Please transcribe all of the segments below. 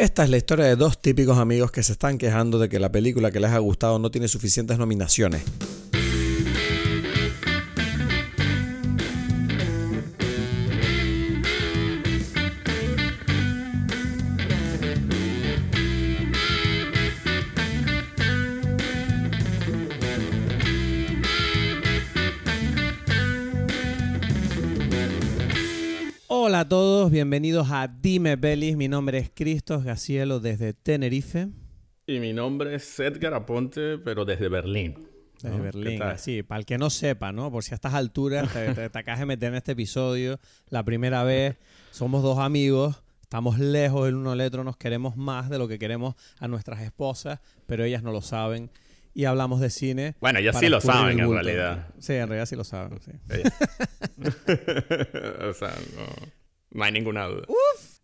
Esta es la historia de dos típicos amigos que se están quejando de que la película que les ha gustado no tiene suficientes nominaciones. Bienvenidos a Dime Belis. Mi nombre es Cristos Gacielo desde Tenerife. Y mi nombre es Edgar Aponte, pero desde Berlín. Desde ¿no? Berlín, así, para el que no sepa, ¿no? Por si a estas alturas te, te- te acabas de meter en este episodio, la primera vez, somos dos amigos, estamos lejos el uno del otro, nos queremos más de lo que queremos a nuestras esposas, pero ellas no lo saben. Y hablamos de cine. Bueno, ellas sí lo saben en realidad. Sí, en realidad sí lo saben, sí. O sea, no, no hay ninguna duda.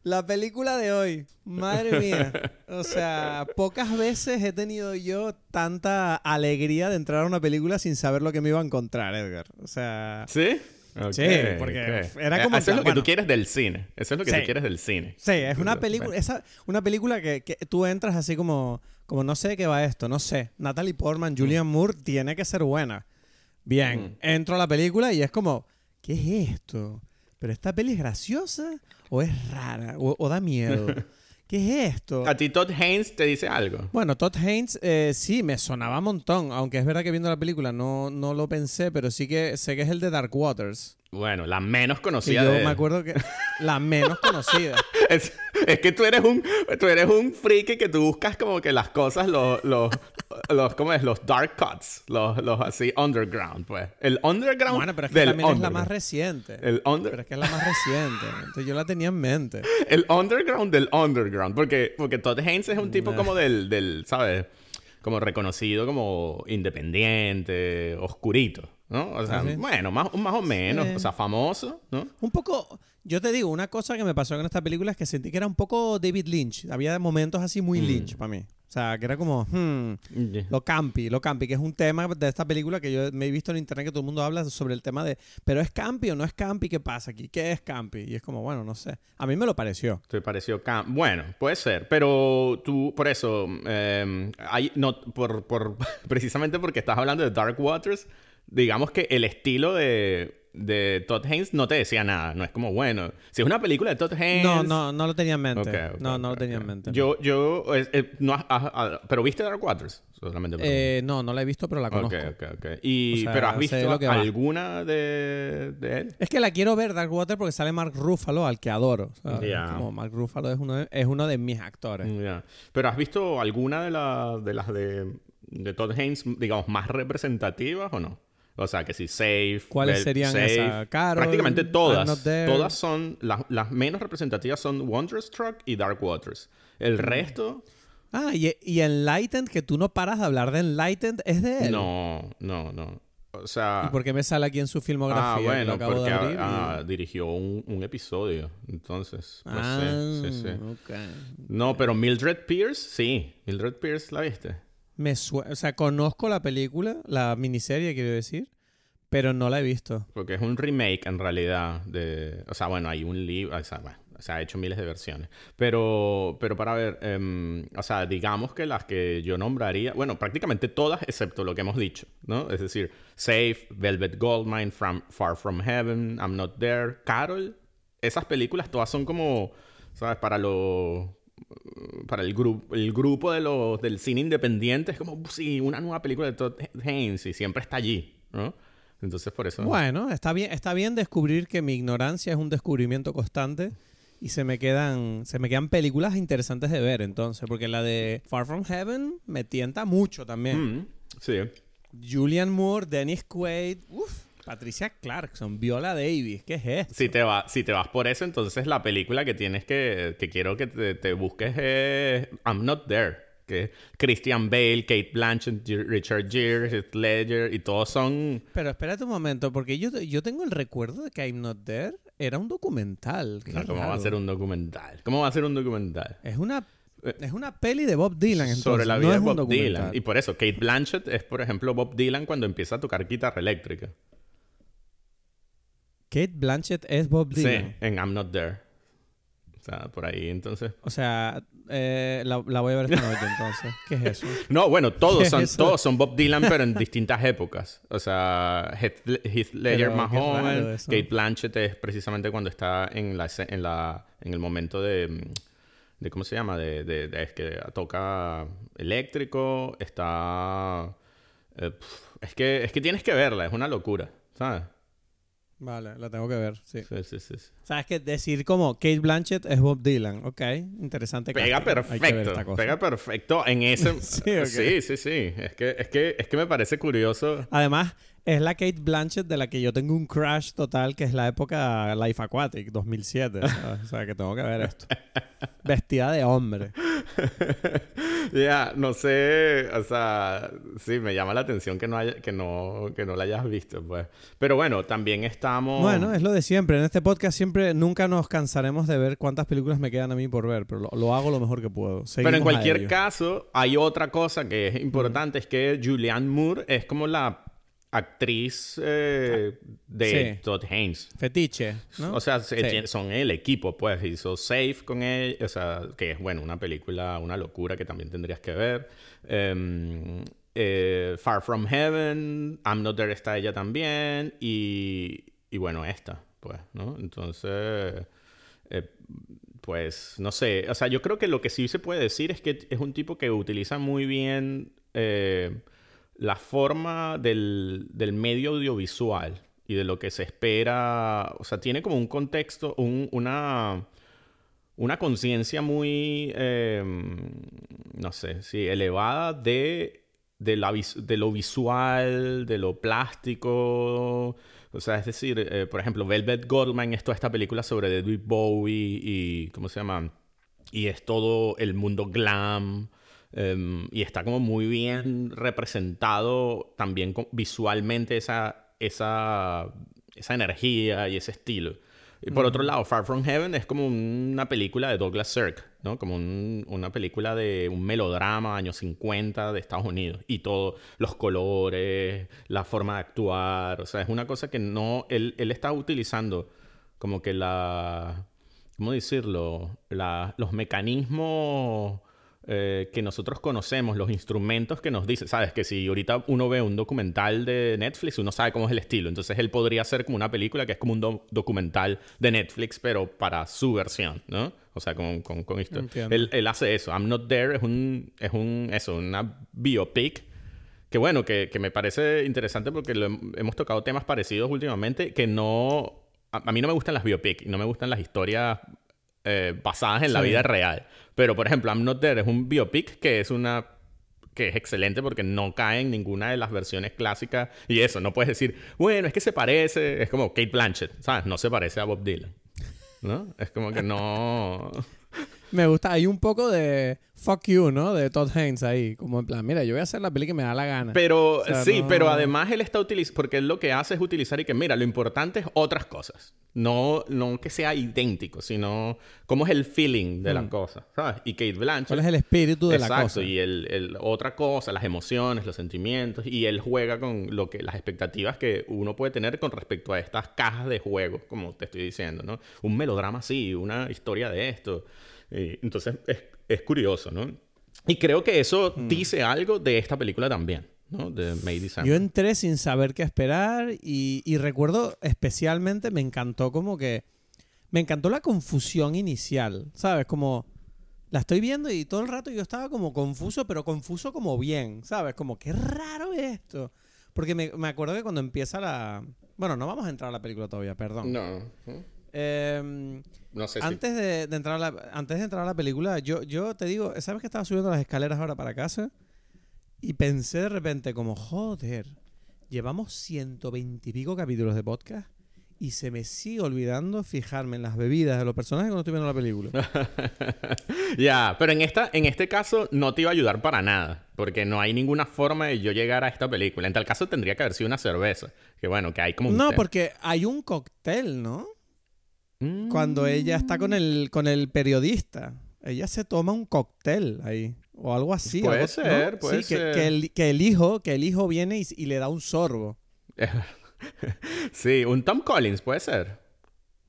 La película de hoy, madre mía. O sea, pocas veces he tenido yo tanta alegría de entrar a una película sin saber lo que me iba a encontrar, Edgar. O sea, ¿Sí? Ok, Sí, porque era como Eh, Eso es lo que bueno. tú quieres del cine. Eso es lo que Sí. tú quieres del cine. sí, es una película, esa, una película que, que tú entras así como, como no sé de qué va esto, no sé. Natalie Portman, Julian Moore tiene que ser buena. Bien, Mm. entro a la película y es como, ¿qué es esto? ¿Pero esta peli es graciosa o es rara o, o da miedo? ¿Qué es esto? ¿A ti Todd Haynes te dice algo? Bueno, Todd Haynes eh, sí, me sonaba un montón, aunque es verdad que viendo la película no, no lo pensé, pero sí que sé que es el de Dark Waters. Bueno, la menos conocida yo de me acuerdo que la menos conocida. Es, es que tú eres un tú eres un friki que tú buscas como que las cosas los los los ¿cómo es? los dark cuts, los los así underground, pues. El underground Bueno, pero es que del también es la más reciente. El under- Pero es que es la más reciente. Entonces yo la tenía en mente. el underground del underground, porque porque Todd Haynes es un tipo Nah. como del del, ¿sabes? Como reconocido como independiente, oscurito, ¿no? O sea, sí. bueno, más más o menos, Sí. o sea, famoso, ¿no? Un poco, yo te digo, una cosa que me pasó con esta película es que sentí que era un poco David Lynch. Había momentos así muy Mm. Lynch para mí. O sea, que era como, hmm, Lo campi, lo campi, que es un tema de esta película que yo me he visto en internet que todo el mundo habla sobre el tema de, pero es campi o no es campi, ¿qué pasa aquí? ¿Qué es campi? Y es como, bueno, no sé. A mí me lo pareció. ¿Te pareció cam- Bueno, puede ser, pero tú, por eso, eh, hay, no, por, por, precisamente porque estás hablando de Dark Waters, digamos que el estilo de, de Todd Haynes no te decía nada. No es como, bueno, si es una película de Todd Haynes... No, no, no lo tenía en mente. No, no lo tenía en mente. Yo, yo, eh, eh, no, has- pero ¿viste Dark Waters? Solamente. Eh, no, no la he visto, pero la conozco. Ok, ok, ok. Y, O sea, pero ¿has visto que alguna de, de él? Es que la quiero ver, Dark Water, porque sale Mark Ruffalo, al que adoro. Como Mark Ruffalo es uno de, es uno de mis actores. Pero ¿has visto alguna de, la- de las de, de Todd Haynes, digamos, más representativas o no? O sea, que si Safe. ¿Cuáles Bel- serían Safe, esas? Carol, Prácticamente todas. Todas son. Las, las menos representativas son Wonderstruck y Dark Waters. El resto. Ah, y, y Enlightened, que tú no paras de hablar de Enlightened, es de él. No, no, no. O sea. ¿Y por qué me sale aquí en su filmografía? Ah, bueno, acabo porque de abrir y- ah, dirigió un, un episodio. Entonces, pues Ah, sí, sí, sí. ok. No, pero Mildred Pierce, sí. Mildred Pierce, ¿la viste? Me o sea, conozco la película, la miniserie, quiero decir, pero no la he visto. Porque es un remake en realidad de... O sea, bueno, hay un libro... O sea, bueno, se ha hecho miles de versiones. Pero, pero para ver, em, o sea, digamos que las que yo nombraría... Bueno, prácticamente todas excepto lo que hemos dicho, ¿no? Es decir, Safe, Velvet Goldmine, From, Far From Heaven, I'm Not There, Carol. Esas películas todas son como, ¿sabes? Para los... Para el, grupo el grupo de los, del cine independiente es como, sí, una nueva película de Todd Haynes y siempre está allí, ¿no? Entonces por eso... Bueno, está bien, está bien descubrir que mi ignorancia es un descubrimiento constante y se me quedan, se me quedan películas interesantes de ver entonces, porque la de Far From Heaven me tienta mucho también. Mm, sí. Julian Moore, Dennis Quaid, uf, Patricia Clarkson, Viola Davis, ¿qué es esto? Si te, va, si te vas por eso, entonces la película que tienes que, que quiero que te, te busques es I'm Not There. Que Christian Bale, Kate Blanchett, Richard Gere, Heath Ledger, y todos son... Pero espérate un momento, porque yo, yo tengo el recuerdo de que I'm Not There era un documental. ¿Cómo va a ser un documental? ¿Cómo va a ser un documental? Es una, es una peli de Bob Dylan, entonces. Sobre la vida de Bob Dylan. Y por eso, Kate Blanchett es, por ejemplo, Bob Dylan cuando empieza a tocar guitarra eléctrica. Kate Blanchett es Bob Dylan. Sí, en I'm Not There. O sea, por ahí entonces. O sea, eh, la, la voy a ver esta noche entonces. ¿Qué es eso? No, bueno, ¿Qué todos son, todos son Bob Dylan, pero en distintas épocas. O sea, Heath, Heath Ledger Pero más joven. Kate Blanchett es precisamente cuando está en la en la en el momento de, de ¿cómo se llama? De, de- de- es que toca eléctrico, está eh, es que es que tienes que verla, es una locura, ¿sabes? Vale, la tengo que ver, sí. Sí, sí, sí. sí. Sabes que decir como Kate Blanchett es Bob Dylan. Ok, interesante. Pega casting. Hay que ver perfecto, esta cosa. pega perfecto en ese Sí, sí, sí, sí, es que es que es que me parece curioso Además, es la Kate Blanchett de la que yo tengo un crush total, que es la época Life Aquatic, 2007. ¿sabes? O sea, que tengo que ver esto. Vestida de hombre. Ya, no sé, o sea, sí, me llama la atención que no haya, que no, que no la hayas visto, pues. Pero bueno, también estamos. Bueno, es lo de siempre. En este podcast siempre, nunca nos cansaremos de ver cuántas películas me quedan a mí por ver, pero lo, lo hago lo mejor que puedo. Pero Seguimos en a cualquier caso, hay otra cosa que es importante, es que Julianne Moore es como la actriz eh, de Sí. Todd Haynes. Fetiche, ¿no? O sea, Sí. son el equipo, pues. Hizo Safe con él. O sea, que es, bueno, una película, una locura que también tendrías que ver. Em, eh, Far From Heaven. I'm Not There está ella también. Y, y bueno, esta, pues, ¿no? Entonces, eh, pues, no sé. O sea, yo creo que lo que sí se puede decir es que es un tipo que utiliza muy bien eh, la forma del, del medio audiovisual y de lo que se espera. O sea, tiene como un contexto, un- una, una conciencia muy, eh, no sé, sí, elevada de, de, la de lo visual, de lo plástico. O sea, es decir, eh, por ejemplo, Velvet Goldmine es toda esta película sobre David Bowie y, ¿cómo se llama? Y es todo el mundo glam. Em, y está como muy bien representado también visualmente esa, esa, esa energía y ese estilo. Y por otro lado, Far From Heaven es como una película de Douglas Sirk, ¿no? Como un- una película de un melodrama años 50 de Estados Unidos. Y todo, los colores, la forma de actuar. O sea, es una cosa que no... Él, él está utilizando como que la... ¿Cómo decirlo? La- los mecanismos eh, que nosotros conocemos, los instrumentos que nos dicen. Sabes que si ahorita uno ve un documental de Netflix, uno sabe cómo es el estilo. Entonces él podría hacer como una película que es como un do- documental de Netflix, pero para su versión, ¿no? O sea, con, con, con esto. Él, él hace eso. I'm Not There es un, es un, eso, una biopic. Que bueno, que, que me parece interesante porque lo hemos tocado temas parecidos últimamente que no... A, a mí no me gustan las biopic y no me gustan las historias eh, basadas en la vida real. Pero, por ejemplo, I'm Not There es un biopic que es una que es excelente porque no cae en ninguna de las versiones clásicas y eso, no puedes decir, bueno, es que se parece, es como Kate Blanchett, ¿sabes? No se parece a Bob Dylan. ¿No? Es como que no... Me gusta. Hay un poco de fuck you, ¿no? De Todd Haynes ahí. Como en plan, mira, yo voy a hacer la peli que me da la gana. Pero O sea, sí, no- pero además él está utilizando, porque él lo que hace es utilizar y que, mira, lo importante es otras cosas. No, no que sea idéntico, sino cómo es el feeling de la Mm. cosa, ¿sabes? Y Kate Blanchett. ¿Cuál es el espíritu de Exacto, la cosa? y el, el- otra cosa, las emociones, los sentimientos, y él juega con lo que, las expectativas que uno puede tener con respecto a estas cajas de juego, como te estoy diciendo, ¿no? Un melodrama así, una historia de esto. Y entonces es, es curioso, ¿no? Y creo que eso Mm. dice algo de esta película también, ¿no? De May. Yo entré sin saber qué esperar y, y recuerdo especialmente, me encantó como que... Me encantó la confusión inicial, ¿sabes? Como... La estoy viendo y todo el rato yo estaba como confuso, pero confuso como bien, ¿sabes? Como, qué raro esto. Porque me, me acuerdo que cuando empieza la... Bueno, no vamos a entrar a la película todavía, perdón. No, ¿no? Em, no sé si... antes, de, de entrar a la, antes de entrar a la película, yo, yo te digo, ¿sabes que estaba subiendo las escaleras ahora para casa? Y pensé de repente como, joder, llevamos 120 y pico capítulos de podcast y se me sigue olvidando fijarme en las bebidas de los personajes cuando estoy viendo la película. Ya, pero en, esta, en este caso no te iba a ayudar para nada, porque no hay ninguna forma de yo llegar a esta película. En tal caso tendría que haber sido una cerveza, que bueno, que hay como un No, té. porque hay un cóctel, ¿no? Mm. Cuando ella está con el, con el periodista. Ella se toma un cóctel ahí. O algo así. Puede algo- ser, ¿no? puede sí, que- ser. Que, el, que el hijo, que el hijo viene y, y le da un sorbo. sí, un Tom Collins puede ser.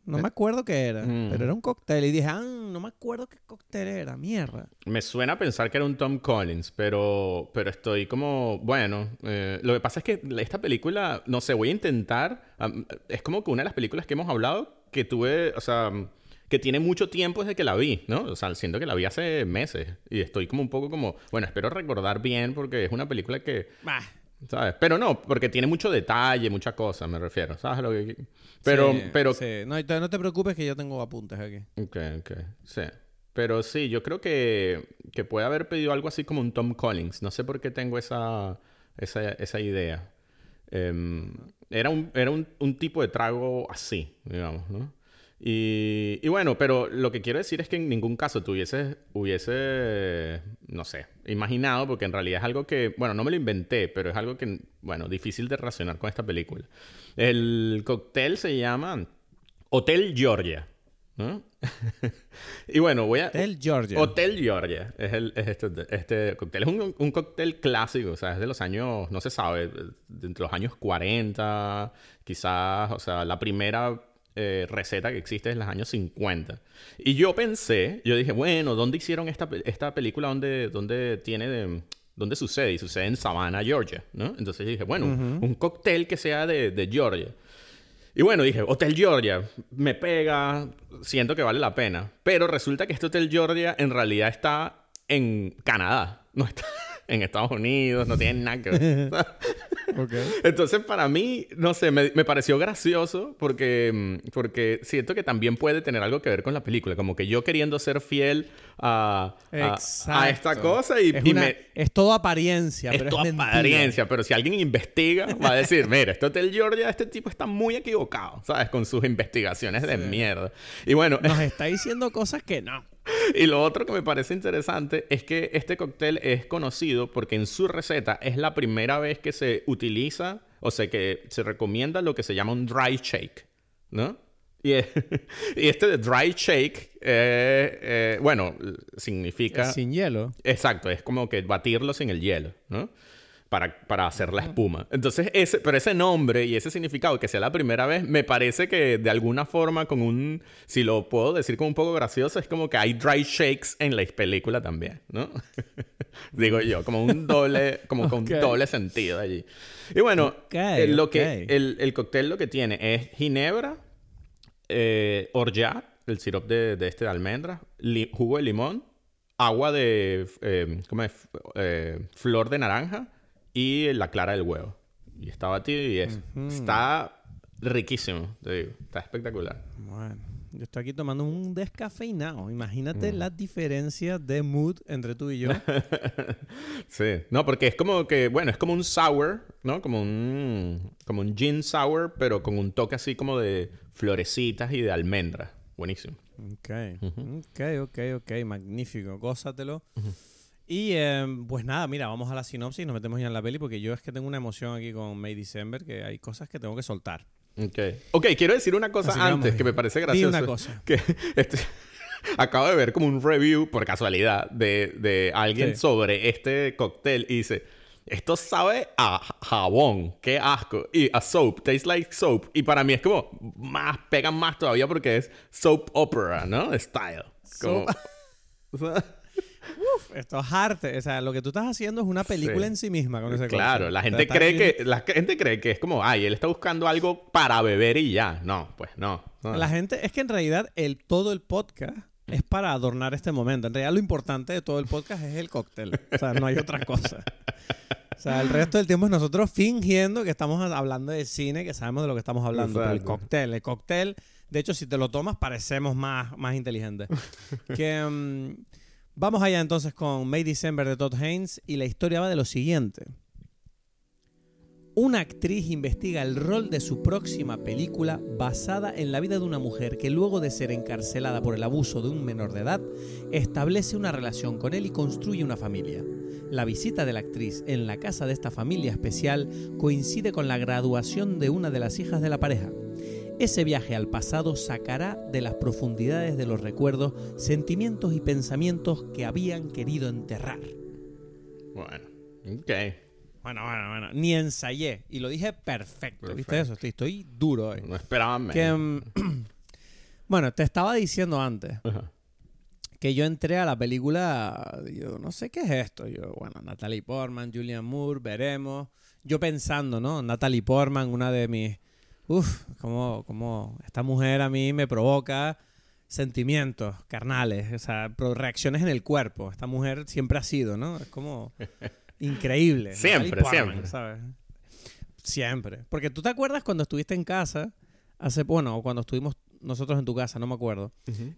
No me acuerdo qué era, Mm. pero era un cóctel. Y dije, ah, no me acuerdo qué cóctel era, mierda. Me suena a pensar que era un Tom Collins, pero, pero estoy como, bueno, eh, lo que pasa es que esta película, no sé, voy a intentar, es como que una de las películas que hemos hablado que tuve, o sea, que tiene mucho tiempo desde que la vi, ¿no? O sea, siento que la vi hace meses y estoy como un poco como, bueno, espero recordar bien porque es una película que, Bah, ¿sabes? Pero no, porque tiene mucho detalle, mucha cosa, me refiero, ¿sabes? Lo que... Pero, sí, pero sí. No, no te preocupes que yo tengo apuntes aquí. Ok, ok. Sí. Pero sí, yo creo que, que puede haber pedido algo así como un Tom Collins. No sé por qué tengo esa, esa, esa idea. Em, era un, era un, un tipo de trago así, digamos, ¿no? Y, y bueno, pero lo que quiero decir es que en ningún caso tú hubiese, no sé, imaginado, porque en realidad es algo que, bueno, no me lo inventé, pero es algo que, bueno, difícil de relacionar con esta película. El cóctel se llama Hotel Georgia, ¿no? y bueno, voy a... Hotel Georgia. Hotel Georgia es, el, es este, este cóctel. Es un, un cóctel clásico, o sea, es de los años, no se sabe, de entre los años 40, quizás, o sea, la primera eh, receta que existe es en los años 50. Y yo pensé, yo dije, bueno, ¿dónde hicieron esta, esta película? ¿Dónde, dónde tiene de- ¿Dónde sucede? Y sucede en Savannah, Georgia, ¿no? Entonces dije, bueno, un cóctel que sea de, de Georgia. Y bueno, dije, Hotel Georgia, me pega, siento que vale la pena. Pero resulta que este Hotel Georgia en realidad está en Canadá, no está en Estados Unidos, no tiene nada que ver. Entonces, para mí, no sé, me, me pareció gracioso porque, mm, porque siento que también puede tener algo que ver con la película. Como que yo queriendo ser fiel a, a- esta cosa y, es, y una- me, es todo apariencia, es pero tu es apariencia, pero si alguien investiga, va a decir, mira, este Hotel Georgia, este tipo está muy equivocado, ¿sabes? Con sus investigaciones de mierda. Y bueno, Nos está diciendo cosas que no. y lo otro que me parece interesante es que este cóctel es conocido porque en su receta es la primera vez que se utiliza, o sea, que se recomienda lo que se llama un dry shake, ¿no? Y, es- y este de dry shake, eh, eh, bueno, significa... Sin hielo. Exacto, es como que batirlo sin el hielo, ¿no? Para, para hacer la espuma. Entonces, ese, pero ese nombre y ese significado, que sea la primera vez, me parece que de alguna forma, con un, si lo puedo decir como un poco gracioso, es como que hay dry shakes en la película también, ¿no? Digo yo, como un doble, como con Ok. un doble sentido allí. Y bueno, Ok, eh, lo que, ok. el, el cóctel lo que tiene es ginebra, eh, orgeat, el sirope de, de este de almendras, li- jugo de limón, agua de eh, ¿cómo es? Eh, flor de naranja y la clara del huevo. Y está batido y es, está riquísimo, te digo, está espectacular. Bueno, yo estoy aquí tomando un descafeinado. Imagínate Mm. la diferencia de mood entre tú y yo. Sí, no, porque es como que, bueno, es como un sour, ¿no? Como un, como un gin sour, pero con un toque así como de florecitas y de almendras. Buenísimo. Ok, ok, ok, ok, magnífico, gózatelo. Y eh, pues nada, mira, vamos a la sinopsis y nos metemos ya en la peli porque yo es que tengo una emoción aquí con May December que hay cosas que tengo que soltar. Ok. Ok, quiero decir una cosa Así antes que me parece gracioso. una cosa. Que este, acabo de ver como un review, por casualidad, de, de alguien Sí. sobre este cóctel y dice: Esto sabe a jabón, qué asco. Y a soap, tastes like soap. Y para mí es como más, pegan más todavía porque es soap opera, ¿no? Style. Como- o sea, Esto es arte. O sea, lo que tú estás haciendo es una película Sí. en sí misma con ese Claro, la gente cree aquí- que la gente cree que es como, ay, él está buscando algo para beber y ya. No, pues no. no. La gente, es que en realidad el, todo el podcast es para adornar este momento. En realidad lo importante de todo el podcast es el cóctel. O sea, no hay otra cosa. O sea, el resto del tiempo es nosotros fingiendo que estamos hablando de cine, que sabemos de lo que estamos hablando. Pero el cóctel, el cóctel, de hecho, si te lo tomas, parecemos más, más inteligentes. que, mm, vamos allá entonces con May December de Todd Haynes y la historia va de lo siguiente. Una actriz investiga el rol de su próxima película basada en la vida de una mujer que luego de ser encarcelada por el abuso de un menor de edad, establece una relación con él y construye una familia. La visita de la actriz en la casa de esta familia especial coincide con la graduación de una de las hijas de la pareja. Ese viaje al pasado sacará de las profundidades de los recuerdos sentimientos y pensamientos que habían querido enterrar. Bueno, ok. Bueno, bueno, bueno. Ni ensayé. Y lo dije perfecto. ¿Viste eso? Estoy, estoy duro hoy. No esperaba. Que, mm, Bueno, te estaba diciendo antes que yo entré a la película, yo no sé qué es esto. Yo, bueno, Natalie Portman, Julian Moore, veremos. Yo pensando, ¿no? Natalie Portman, una de mis... Uf, como, como esta mujer a mí me provoca sentimientos carnales, o sea, reacciones en el cuerpo. Esta mujer siempre ha sido, ¿no? Es como increíble. Siempre, Portman, siempre. ¿sabes? Siempre. Porque tú te acuerdas cuando estuviste en casa, hace, bueno, cuando estuvimos nosotros en tu casa, no me acuerdo.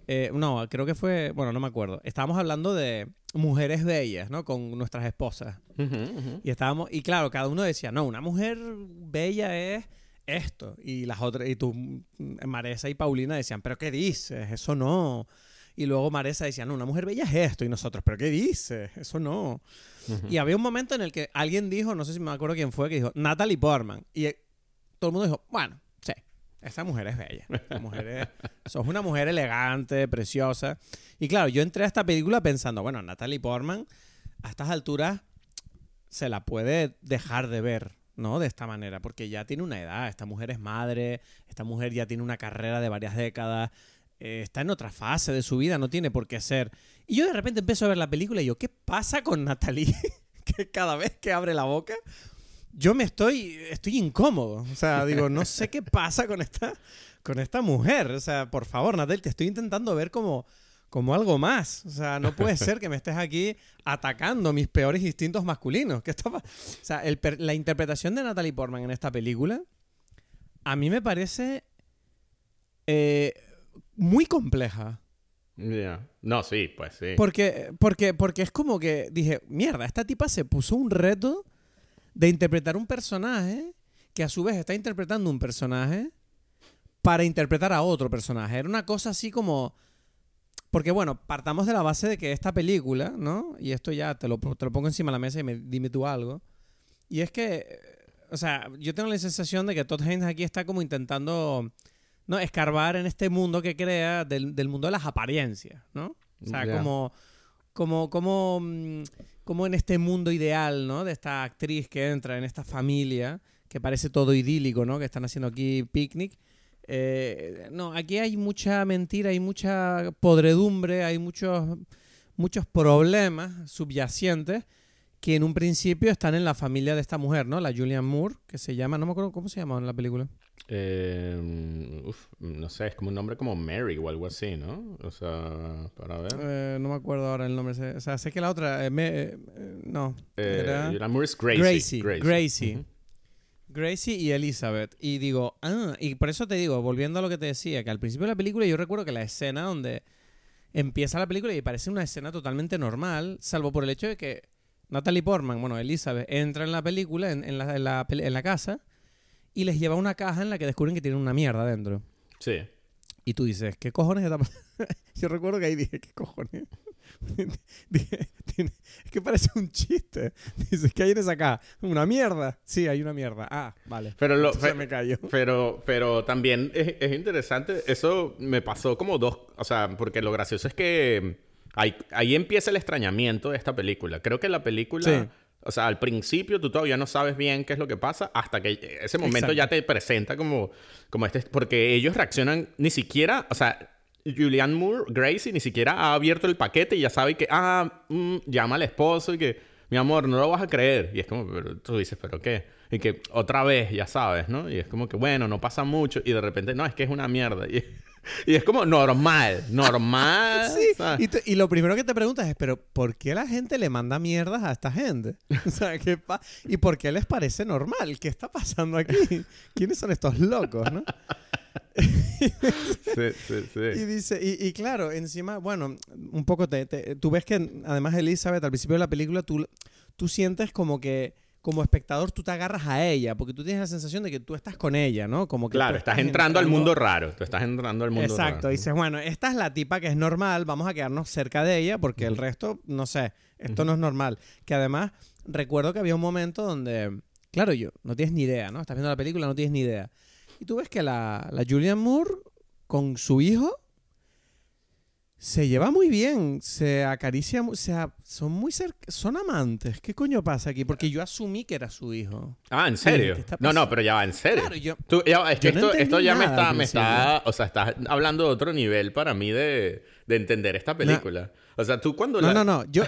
Eh, no, creo que fue, bueno, no me acuerdo. Estábamos hablando de mujeres bellas, ¿no? Con nuestras esposas. Y estábamos, y claro, cada uno decía, no, una mujer bella es esto. Y las otras, y tú, mm, Maresa y Paulina decían, pero ¿qué dices? Eso no. Y luego Maresa decía, no, una mujer bella es esto. Y nosotros, pero ¿qué dices? Eso no. Y había un momento en el que alguien dijo, no sé si me acuerdo quién fue, que dijo, Natalie Portman. Y eh, todo el mundo dijo, bueno, sí, esa mujer es bella. Esa mujer es, sos una mujer elegante, preciosa. Y claro, yo entré a esta película pensando, bueno, Natalie Portman a estas alturas se la puede dejar de ver, ¿no? De esta manera, porque ya tiene una edad, esta mujer es madre, esta mujer ya tiene una carrera de varias décadas, eh, está en otra fase de su vida, no tiene por qué ser. Y yo de repente empiezo a ver la película y yo, ¿qué pasa con Natalie? que cada vez que abre la boca, yo me estoy, estoy incómodo. O sea, digo, no sé qué pasa con esta, con esta mujer. O sea, por favor, Natalie, te estoy intentando ver como, como algo más. O sea, no puede ser que me estés aquí atacando mis peores instintos masculinos. ¿Qué está o sea, el la interpretación de Natalie Portman en esta película a mí me parece eh, muy compleja. Ya. No, sí, pues sí. Porque, porque, porque es como que dije, mierda, esta tipa se puso un reto de interpretar un personaje que a su vez está interpretando un personaje para interpretar a otro personaje. Era una cosa así como... Porque bueno, partamos de la base de que esta película, ¿no? Y esto ya te lo, te lo pongo encima de la mesa y me, dime tú algo. Y es que, eh, o sea, yo tengo la sensación de que Todd Haynes aquí está como intentando, ¿no? Escarbar en este mundo que crea del, del mundo de las apariencias, ¿no? O sea, como, como, como, mm, como en este mundo ideal, ¿no? De esta actriz que entra en esta familia, que parece todo idílico, ¿no? Que están haciendo aquí picnic. Eh, no, aquí hay mucha mentira, hay mucha podredumbre, hay muchos, muchos problemas subyacentes que en un principio están en la familia de esta mujer, ¿no? La Julian Moore, que se llama, no me acuerdo cómo se llama en la película. Eh, uf, no sé, es como un nombre como Mary o algo así, ¿no? O sea, para ver. Eh, no me acuerdo ahora el nombre. O sea, sé que la otra, eh, me- no, era amor es Gracie. Gracie, Gracie. Gracie y Elizabeth. Y digo, ah, y por eso te digo, volviendo a lo que te decía, que al principio de la película yo recuerdo que la escena donde empieza la película y parece una escena totalmente normal, salvo por el hecho de que Natalie Portman, bueno, Elizabeth, entra en la película, en, en la, en la peli- en la casa, y les lleva una caja en la que descubren que tienen una mierda dentro. Sí. Y tú dices, ¿qué cojones está pasando? Yo recuerdo que ahí dije, ¿qué cojones? Es que parece un chiste. Dices, ¿qué esa caja? ¿Una mierda? Sí, hay una mierda. Ah, vale. Pero, lo, Se fe- me cayó. pero, pero también es, es interesante. Eso me pasó como dos. O sea, porque lo gracioso es que ahí, ahí empieza el extrañamiento de esta película. Creo que la película. Sí. O sea, al principio tú todavía no sabes bien qué es lo que pasa hasta que ese momento Exacto. ya te presenta como, como este... Porque ellos reaccionan ni siquiera... O sea, Julianne Moore, Gracie, ni siquiera ha abierto el paquete y ya sabe que... Ah, mm, llama al esposo y que... Mi amor, no lo vas a creer. Y es como... Pero tú dices, ¿pero qué? Y que otra vez, ya sabes, ¿no? Y es como que, bueno, no pasa mucho. Y de repente, no, es que es una mierda. Y, y es como normal, normal. Sí, y, lo primero que te preguntas es, pero ¿por qué la gente le manda mierdas a esta gente? O sea, ¿qué pa- ¿y por qué les parece normal? ¿Qué está pasando aquí? ¿Quiénes son estos locos, no? Sí, sí, sí. Y dice, y, y claro, encima, bueno, un poco te, te- tú ves que además Elizabeth al principio de la película tú, tú sientes como que como espectador tú te agarras a ella, porque tú tienes la sensación de que tú estás con ella, ¿no? Como que Claro, estás entrando al mundo raro. Tú estás entrando al mundo Exacto, raro. dices, bueno, esta es la tipa que es normal, vamos a quedarnos cerca de ella porque el resto, no sé, esto no es normal. Que además, recuerdo que había un momento donde, claro, yo, no tienes ni idea, ¿no? Estás viendo la película, no tienes ni idea. Y tú ves que la, la Julianne Moore con su hijo se lleva muy bien, se acaricia, mu- se a- son muy cerca, son amantes. ¿Qué coño pasa aquí? Porque yo asumí que era su hijo. Ah, ¿en serio? ¿qué está No, no, pero ya va, en serio. Claro, yo- Tú- ya es que no esto, ya me está, me está, o sea, estás hablando de otro nivel para mí de, de entender esta película. O sea, tú cuando No, la... no, no, yo...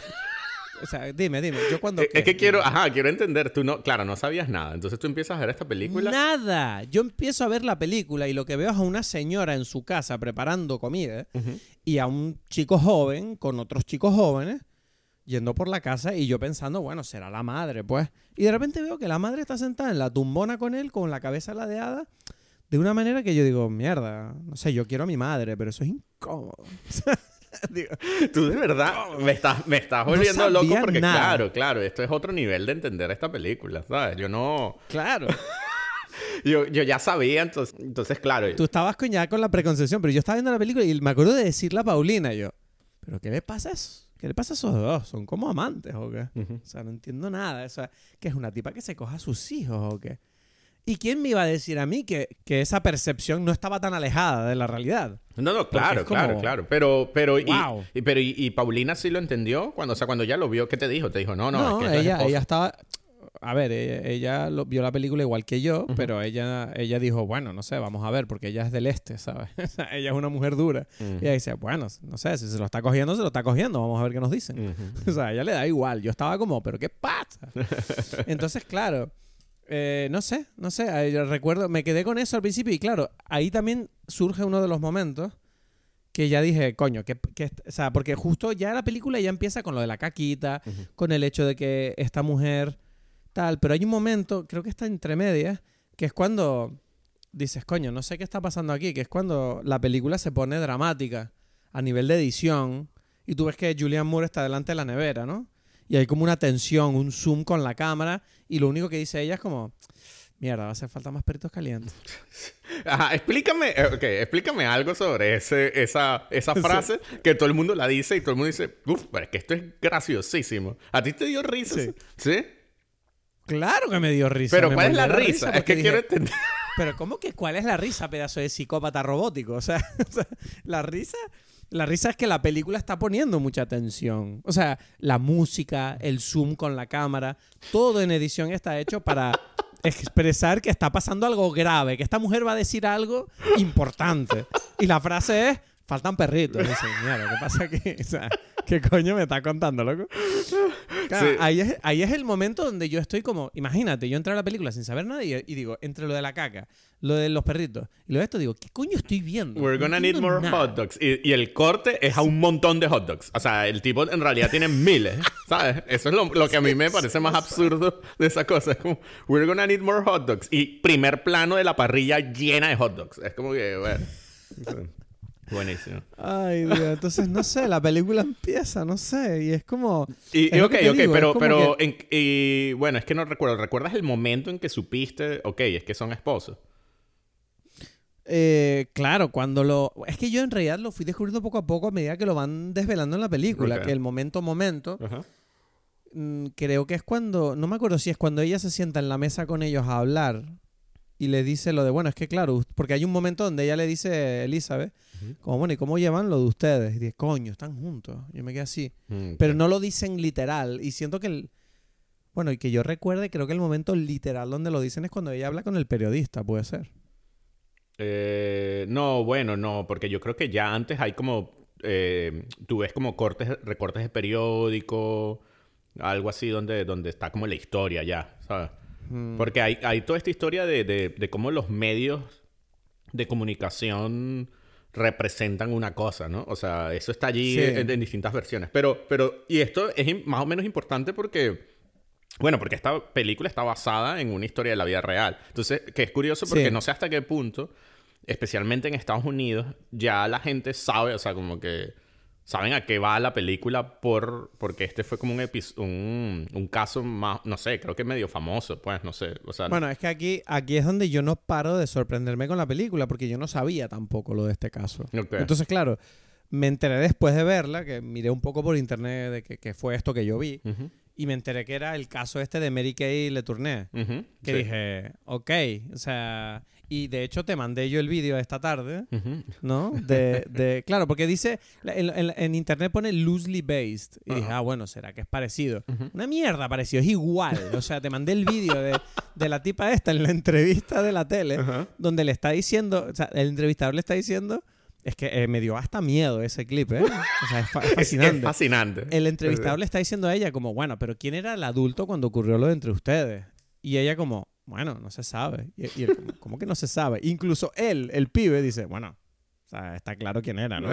O sea, dime, dime, yo cuando... Es es que quiero, ajá, quiero entender, tú no, claro, no sabías nada. Entonces tú empiezas a ver esta película. Nada. Yo empiezo a ver la película y lo que veo es a una señora en su casa preparando comida. Y a un chico joven con otros chicos jóvenes yendo por la casa y yo pensando, bueno, será la madre, pues. Y de repente veo que la madre está sentada en la tumbona con él, con la cabeza ladeada, de una manera que yo digo, mierda, no sé, yo quiero a mi madre, pero eso es incómodo. Digo, Tú de verdad me estás, me estás No volviendo loco porque nada. claro, claro, esto es otro nivel de entender esta película, ¿sabes? Yo no, claro, yo, yo ya sabía, entonces, entonces claro. tú estabas con- ya con la preconcepción, pero yo estaba viendo la película y me acuerdo de decirle a Paulina, yo, ¿pero qué le pasa a eso? ¿Qué le pasa a esos dos? ¿Son como amantes o qué? Ujú. O sea, no entiendo nada. O sea, que es una tipa que se coja a sus hijos o qué. ¿Y quién me iba a decir a mí que, que esa percepción no estaba tan alejada de la realidad? No, no, claro, es como- claro, claro. Pero, pero, y- Wow. y, pero y, y Paulina sí lo entendió cuando, o sea, cuando ya lo vio, ¿qué te dijo? Te dijo, no, no, es que es la ella, esposa. ella estaba... A ver, ella, ella lo- vio la película igual que yo, pero ella, ella dijo, bueno, no sé, vamos a ver, porque ella es del este, ¿sabes? Ella es una mujer dura. Ujú. Y ella dice, bueno, no sé, si se lo está cogiendo, se lo está cogiendo, vamos a ver qué nos dicen. Ujú. O sea, a ella le da igual. Yo estaba como, ¿pero qué pasa? Entonces, claro, eh, no sé, no sé. Yo recuerdo, me quedé con eso al principio y claro, ahí también surge uno de los momentos que ya dije, coño, que, que- o sea, porque justo ya la película ya empieza con lo de la caquita, con el hecho de que esta mujer tal, pero hay un momento, creo que está entre medias, que es cuando dices, coño, no sé qué está pasando aquí, que es cuando la película se pone dramática a nivel de edición y tú ves que Julianne Moore está delante de la nevera, ¿no? Y hay como una tensión, un zoom con la cámara y lo único que dice ella es como, mierda, va a hacer falta más perritos calientes. Ajá, explícame, eh, ok, explícame algo sobre ese, esa, esa frase que todo el mundo la dice y todo el mundo dice, uff, pero es que esto es graciosísimo. ¿A ti te dio risa? Sí. ¿Sí? Claro que me dio risa. Pero me ¿cuál es la risa? Es que quiero entender. Pero ¿cómo que cuál es la risa, pedazo de psicópata robótico? O sea, o sea, la risa, la risa es que la película está poniendo mucha atención. O sea, la música, el zoom con la cámara, todo en edición está hecho para expresar que está pasando algo grave, que esta mujer va a decir algo importante. Y la frase es faltan perritos. Y dice, mierda, ¿qué pasa aquí? O sea, ¿qué coño me está contando, loco? Claro, Sí. ahí, es, ahí es el momento donde yo estoy como, imagínate, yo entré a la película sin saber nada y, y digo, entre lo de la caca, lo de los perritos y lo de esto, digo, ¿qué coño estoy viendo? We're No gonna need more nada. hot dogs. Y, y el corte es a un montón de hot dogs. O sea, el tipo en realidad tiene miles, ¿sabes? Eso es lo, lo que a mí me parece más absurdo de esa cosa. Es como, we're gonna need more hot dogs. Y primer plano de la parrilla llena de hot dogs. Es como que, bueno. Buenísimo. Ay, Dios, entonces no sé, la película empieza, no sé, y es como... Y, es ok, ok, digo, pero, pero que- en- y, bueno, es que no recuerdo. ¿Recuerdas el momento en que supiste, ok, es que son esposos? Eh, claro, cuando lo... Es que yo en realidad lo fui descubriendo poco a poco a medida que lo van desvelando en la película, que el momento momento, Ajá. mm, creo que es cuando, no me acuerdo si es cuando ella se sienta en la mesa con ellos a hablar y le dice lo de, bueno, es que claro, porque hay un momento donde ella le dice a Elizabeth, como, bueno, ¿y cómo llevan lo de ustedes? Y dice, coño, están juntos. Yo me quedé así. Mm, Pero no lo dicen literal. Y siento que el. Bueno, y que yo recuerde, creo que el momento literal donde lo dicen es cuando ella habla con el periodista, puede ser. Eh, no, bueno, no, porque yo creo que ya antes hay como, eh, tú ves como cortes, recortes de periódico, algo así donde, donde está como la historia ya, ¿sabes? Mm. Porque hay, hay toda esta historia de, de, de cómo los medios de comunicación representan una cosa, ¿no? O sea, eso está allí Sí. en, en distintas versiones. Pero, pero, y esto es más o menos importante porque, bueno, porque esta película está basada en una historia de la vida real. Entonces, que es curioso porque Sí. no sé hasta qué punto, especialmente en Estados Unidos, ya la gente sabe, o sea, como que saben a qué va la película por porque este fue como un, un, un caso más, no sé, creo que medio famoso, pues, no sé. O sea, Bueno, es que aquí, aquí es donde yo no paro de sorprenderme con la película, porque yo no sabía tampoco lo de este caso. Ok. Entonces, claro, me enteré después de verla, que miré un poco por internet de que, que fue esto que yo vi, Ujú, y me enteré que era el caso este de Mary Kay Le Tourné. ujú, Que sí. dije, ok, o sea, Y de hecho te mandé yo el vídeo esta tarde. ¿no? De, de- claro, porque dice, en, en- en internet pone loosely based. Y dije, Ajá. ah, bueno, será que es parecido. Una mierda parecido, es igual. O sea, te mandé el vídeo de, de la tipa esta en la entrevista de la tele, donde le está diciendo, o sea, el entrevistador le está diciendo, es que eh, me dio hasta miedo ese clip, ¿eh? O sea, es, fa- es fascinante. fascinante. El entrevistador le está diciendo a ella como, bueno, pero ¿quién era el adulto cuando ocurrió lo de entre ustedes? Y ella como, bueno, no se sabe. Y, y él como, ¿cómo que no se sabe? Incluso él, el pibe, dice, bueno, o sea, está claro quién era, ¿no?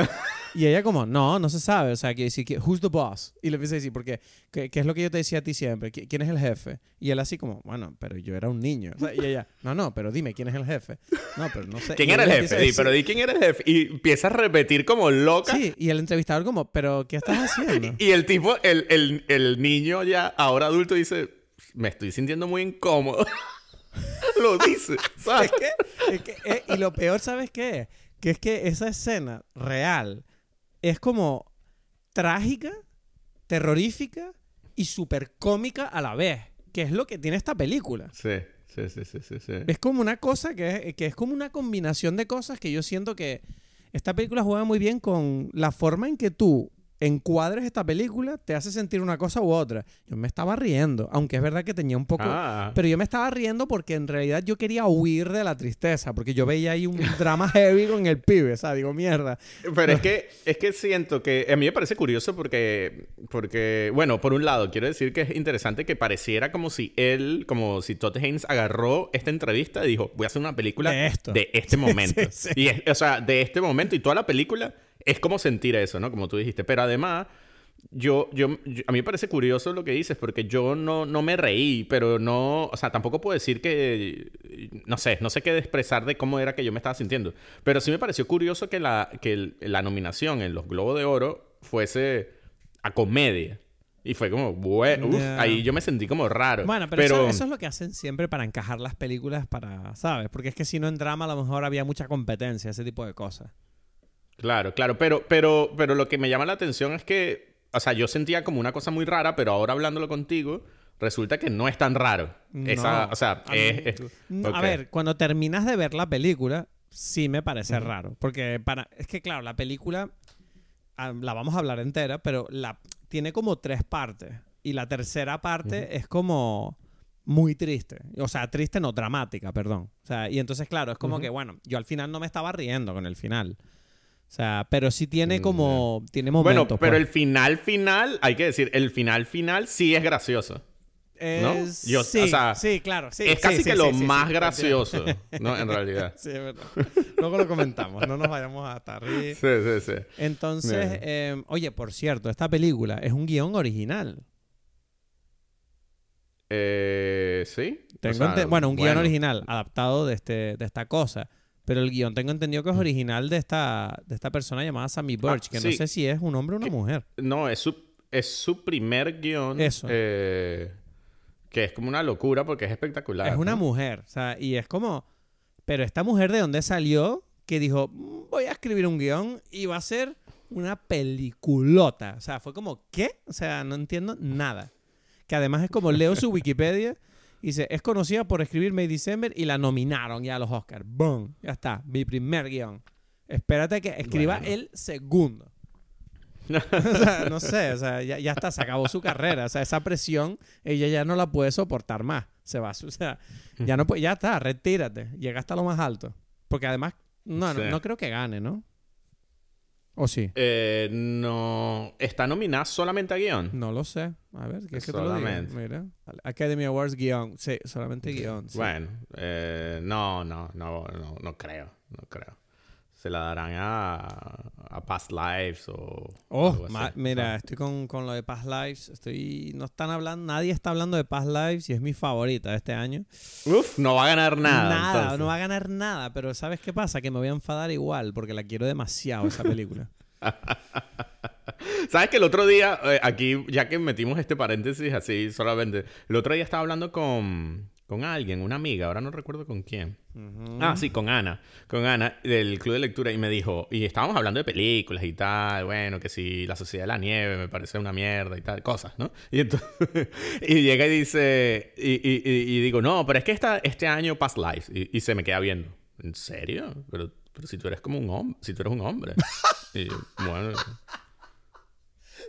Y ella como, no, no se sabe. O sea, quiere decir, que, who's the boss? Y le empieza a decir, porque, ¿qué, qué es lo que yo te decía a ti siempre? ¿Qui- ¿Quién es el jefe? Y él así como, bueno, pero yo era un niño. O sea, y ella, no, no, pero dime, ¿quién es el jefe? No, pero no sé. ¿Quién Y era el jefe? decir- pero di quién era el jefe. Y empieza a repetir como loca. Sí, y el entrevistador como, pero ¿qué estás haciendo? Y el tipo, el, el, el niño ya, ahora adulto, dice: Me estoy sintiendo muy incómodo. Lo dice, ¿sabes? Es que, es que- eh, y lo peor, ¿sabes qué es? Que es que esa escena real es como trágica, terrorífica y súper cómica a la vez. Que es lo que tiene esta película. Sí, sí, sí, sí, sí. sí. Es como una cosa que es, que es como una combinación de cosas que yo siento que esta película juega muy bien con la forma en que tú encuadres esta película, te hace sentir una cosa u otra. Yo me estaba riendo, aunque es verdad que tenía un poco... Ah. Pero yo me estaba riendo porque en realidad yo quería huir de la tristeza, porque yo veía ahí un drama heavy con el pibe, o sea, digo, mierda. Pero es que, es que siento que a mí me parece curioso porque, porque, bueno, por un lado, quiero decir que es interesante que pareciera como si él, como si Todd Haynes agarró esta entrevista y dijo, voy a hacer una película De esto. este momento. sí, sí. Y es, o sea, de este momento y toda la película es como sentir eso, ¿no? Como tú dijiste. Pero además, yo, yo, yo- a mí me parece curioso lo que dices porque yo no, no me reí, pero no, o sea, tampoco puedo decir que, no sé, no sé qué expresar de cómo era que yo me estaba sintiendo. Pero sí me pareció curioso que la, que el- la nominación en los Globos de Oro fuese a comedia. Y fue como, bueno, ahí yo me sentí como raro. Bueno, pero, Eso, eso es lo que hacen siempre para encajar las películas para, ¿sabes? Porque es que si no en drama a lo mejor había mucha competencia, ese tipo de cosas. Claro, claro, pero, pero, pero lo que me llama la atención es que, o sea, yo sentía como una cosa muy rara, pero ahora hablándolo contigo, resulta que no es tan raro. Esa, No. o sea, A es, es- No, A ver, cuando terminas de ver la película, sí me parece raro. Porque para. Es que, claro, la película. ah, La vamos a hablar entera, pero la tiene como tres partes. Y la tercera parte es como muy triste. O sea, triste no, dramática, perdón. O sea, y entonces, claro, es como que, bueno, yo al final no me estaba riendo con el final. O sea, pero sí tiene Mm, como. Tiene Bueno, momentos. pero pues. el final final, hay que decir, el final final sí es gracioso. ¿no? Es- Yo- o sí, sea, sí, claro. Sí, es casi sí, que lo más gracioso, ¿no? En realidad. Sí, es verdad. Luego lo comentamos, no nos vayamos hasta arriba. Sí, sí, sí. Entonces, eh, oye, por cierto, esta película es un guion original. Eh, ¿Sí? O Tengo sea, bueno, un guion bueno. original adaptado de, este, de esta cosa. Pero el guion tengo entendido que es original de esta, de esta persona llamada Sammy Birch, que no Ah, sí. sé si es un hombre o una ¿Qué? mujer. No, es su, es su primer guion. Eso. eh, que es como una locura porque es espectacular. es una ¿no? mujer. O sea, y es como. Pero esta mujer de dónde salió que dijo: "Mm, Voy a escribir un guion y va a ser una peliculota. O sea, fue como, ¿qué? O sea, no entiendo nada. Que además es como leo su Wikipedia dice: Es conocida por escribir May December y la nominaron ya a los Oscars. ¡Boom! Ya está, mi primer guion. Espérate que escriba Bueno. el segundo. o sea, no sé, o sea, ya, ya está, se acabó su carrera. O sea, esa presión, ella ya no la puede soportar más. Se va, o sea, ya no puede, ya está, retírate. Llega hasta lo más alto. Porque además, no, no, no creo que gane, ¿no? ¿O sí? Eh, no. Está nominada solamente a guion. No lo sé. A ver, ¿qué es que te lo digo? Solamente. Mira. Academy Awards guion. Sí, solamente guion. sí. Bueno, eh, no, no, no, no, no creo. No creo. Se la darán a, a Past Lives o. Oh, ma- mira, estoy con, con lo de Past Lives. Estoy. No están hablando. Nadie está hablando de Past Lives y es mi favorita de este año. Uf, no va a ganar nada. Nada, entonces. no va a ganar nada. Pero ¿sabes qué pasa? Que me voy a enfadar igual porque la quiero demasiado esa película. ¿Sabes que el otro día, eh, aquí, ya que metimos este paréntesis así solamente, el otro día estaba hablando con, con alguien, una amiga, ahora no recuerdo con quién. Ah, sí, con Ana, con Ana del Club de Lectura y me dijo, y estábamos hablando de películas y tal, bueno, que si La Sociedad de la Nieve me parece una mierda y tal, cosas, ¿no? Y entonces, y llega y dice, y, y- y- y digo, no, pero es que esta, este año Past Lives, y, y se me queda viendo. ¿en serio? Pero, pero si tú eres como un hombre, si tú eres un hombre. y bueno...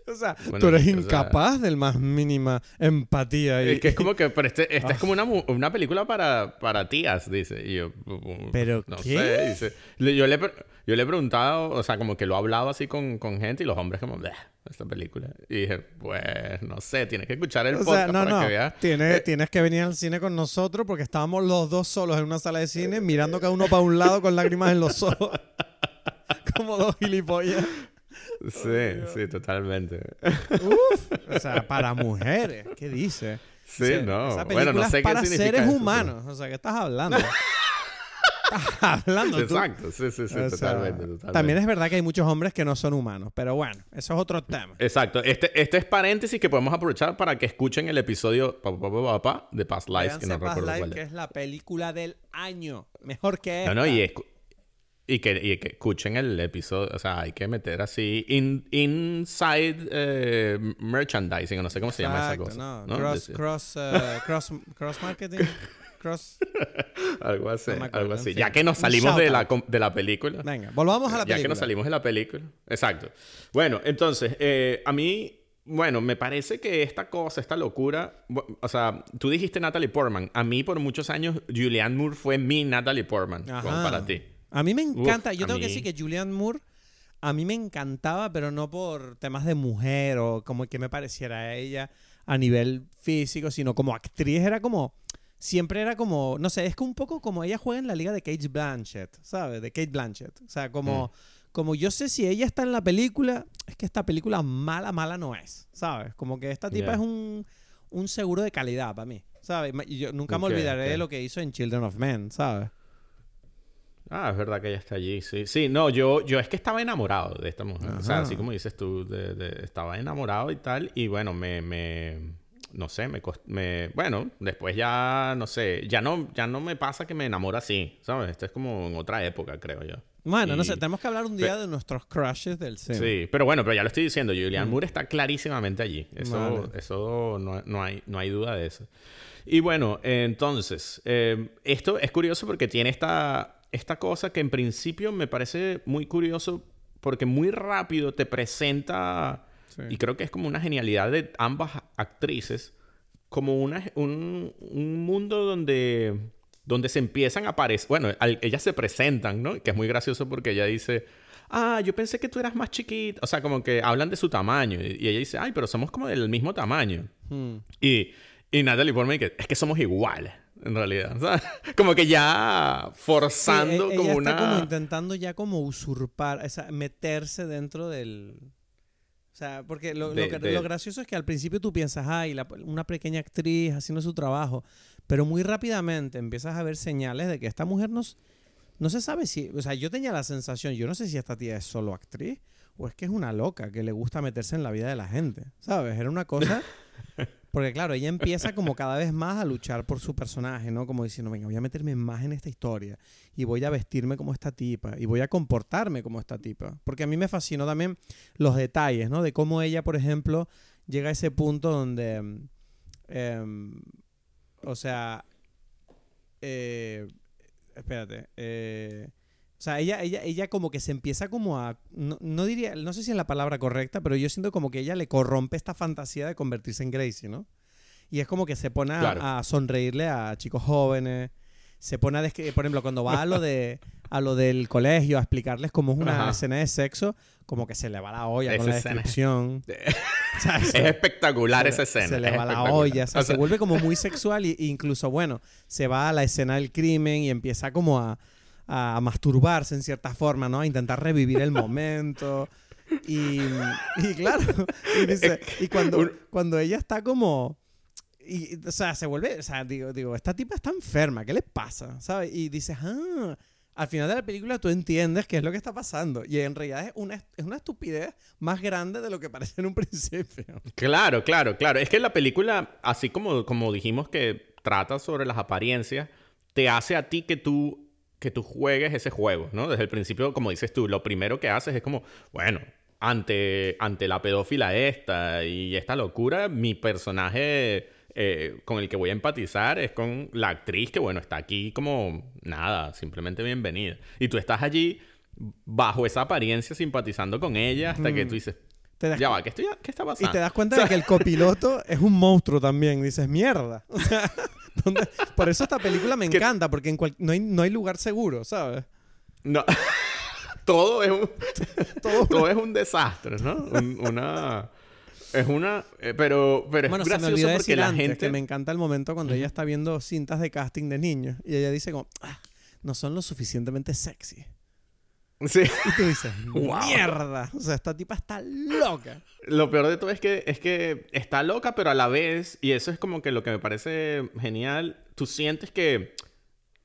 O sea, tú eres incapaz del más mínima empatía. Y, es que es como que, pero este, esta es como una, una película para, para tías, dice. Y yo, ¿Pero no qué? sé, dice. Yo le, yo le he preguntado, o sea, como que lo he hablado así con, con gente y los hombres como, esta película. Y dije, pues, no sé, tienes que escuchar el o podcast sea, no, para no. que veas. Tienes, Eh, tienes que venir al cine con nosotros porque estábamos los dos solos en una sala de cine mirando cada uno para un lado con lágrimas en los ojos. como dos gilipollas. Sí, sí, totalmente. Uf, o sea, para mujeres, ¿qué dice? Sí, O sea, no. esa Bueno, no es sé qué para significa seres eso, humanos. O sea, ¿qué estás hablando? estás hablando tú. Exacto, sí, sí, sí, O sea, totalmente, totalmente. También es verdad que hay muchos hombres que no son humanos, pero bueno, eso es otro tema. Exacto. Este, este es paréntesis que podemos aprovechar para que escuchen el episodio pa, pa, pa, pa, pa, de Past Lives, que no Past recuerdo Life, cuál que es. es la película del año. Mejor que esta. No, no, y, escu- y, que, y que escuchen el episodio. O sea, hay que meter así in- inside eh, merchandising, o no sé cómo se llama esa cosa. no. ¿no? Cross, cross, eh, cross, cross marketing. Cross. Algo así, no me acuerdo, algo en así. fin. Ya que nos salimos de la, de la película. Venga, volvamos a la ya película. que nos salimos de la película. Exacto. Bueno, entonces, eh, a mí, bueno, me parece que esta cosa, esta locura, o sea, tú dijiste Natalie Portman. A mí por muchos años Julianne Moore fue mi Natalie Portman, como Ajá. para ti. A mí me encanta. Yo tengo que decir que Julianne Moore a mí me encantaba, pero no por temas de mujer o como que me pareciera a ella a nivel físico, sino como actriz era como siempre era como, no sé, es que un poco como ella juega en la liga de Kate Blanchett, ¿sabes? De Kate Blanchett. O sea, como como yo sé si ella está en la película, es que esta película mala mala no es, ¿sabes? Como que esta tipa es un un seguro de calidad para mí, ¿sabes? Y yo nunca me olvidaré de lo que hizo en Children of Men, ¿sabes? Ah, es verdad que ella está allí, sí. Sí, no, yo, yo es que estaba enamorado de esta mujer. O sea, Ajá. así como dices tú, de- de- estaba enamorado y tal. Y bueno, me, me no sé, me, cost- me, bueno, después ya, no sé, ya no, ya no me pasa que me enamora así, ¿sabes? Esto es como en otra época, creo yo. Bueno, no Y- sé, tenemos que hablar un día de nuestros crushes del cine. Sí, pero bueno, pero ya lo estoy diciendo, Julianne Moore está clarísimamente allí. Eso, Mm. Vale. eso no, no hay, no hay duda de eso. Y bueno, entonces, eh, esto es curioso porque tiene esta, esta cosa que en principio me parece muy curioso porque muy rápido te presenta, Sí. y creo que es como una genialidad de ambas actrices, como una, un, un mundo donde, donde se empiezan a aparecer, bueno, al- ellas se presentan, ¿no? Que es muy gracioso porque ella dice, ah, yo pensé que tú eras más chiquita, o sea, como que hablan de su tamaño, y, y ella dice, ay, pero somos como del mismo tamaño. Hmm. Y, y Natalie Portman que es que somos iguales, en realidad, ¿sabes? Como que ya forzando Sí, e- como ella una... está como intentando ya como usurpar, o sea, meterse dentro del... O sea, porque lo, lo De- que- de- lo gracioso es que al principio tú piensas, ay, la- una pequeña actriz haciendo su trabajo, pero muy rápidamente empiezas a ver señales de que esta mujer no, s- no se sabe si... O sea, yo tenía la sensación, yo no sé si esta tía es solo actriz o es que es una loca que le gusta meterse en la vida de la gente, ¿sabes? Era una cosa... Porque claro, ella empieza como cada vez más a luchar por su personaje, ¿no? Como diciendo, venga, voy a meterme más en esta historia y voy a vestirme como esta tipa y voy a comportarme como esta tipa. Porque a mí me fascinó también los detalles, ¿no? De cómo ella, por ejemplo, llega a ese punto donde, em, o sea, eh, espérate, eh, o sea, ella, ella, ella como que se empieza como a, no, no diría, no sé si es la palabra correcta, pero yo siento como que ella le corrompe esta fantasía de convertirse en Gracie, ¿no? Y es como que se pone a, Claro. a sonreírle a chicos jóvenes, se pone a describir, por ejemplo, cuando va a lo de a lo del colegio a explicarles cómo es una Ajá. escena de sexo, como que se le va la olla con Esa la escena. descripción. O sea, Es espectacular se esa escena. Se le es va la olla, o sea, O se sea, vuelve como muy sexual e incluso, bueno, se va a la escena del crimen y empieza como a, a masturbarse en cierta forma, ¿no? A intentar revivir el momento. Y, y claro, y, dice- y cuando, cuando ella está como... Y, o sea, se vuelve, o sea, digo, digo, esta tipa está enferma, ¿qué le pasa? ¿Sabes? Y dices, ah, al final de la película tú entiendes qué es lo que está pasando. Y en realidad es una, es una estupidez más grande de lo que parece en un principio. Claro, claro, claro. Es que la película, así como, como dijimos que trata sobre las apariencias, te hace a ti que tú, que tú juegues ese juego, ¿no? Desde el principio, como dices tú, lo primero que haces es como, bueno, ante, ante la pedófila esta y esta locura, mi personaje eh, con el que voy a empatizar es con la actriz que, bueno, está aquí como nada, simplemente bienvenida. Y tú estás allí bajo esa apariencia simpatizando con ella hasta que Mm. tú dices, Te das ya va, ¿qué, estoy, ¿qué está Y pasando? te das cuenta de que el copiloto es un monstruo también. Dices, mierda. O sea, ¿dónde- por eso esta película me encanta, porque en cual- no, hay, no hay lugar seguro, ¿sabes? No. todo es un... Todo todo es un desastre, ¿no? Un- una... Es una... eh, pero, pero es Bueno, se me gracioso olvidó porque decir la antes gente... que me encanta el momento cuando ella está viendo cintas de casting de niños y ella dice como, "Ah, no son lo suficientemente sexy. Sí. Y tú dices, Wow. mierda. O sea, esta tipa está loca. Lo peor de todo es que, es que está loca, pero a la vez, y eso es como que lo que me parece genial, tú sientes que,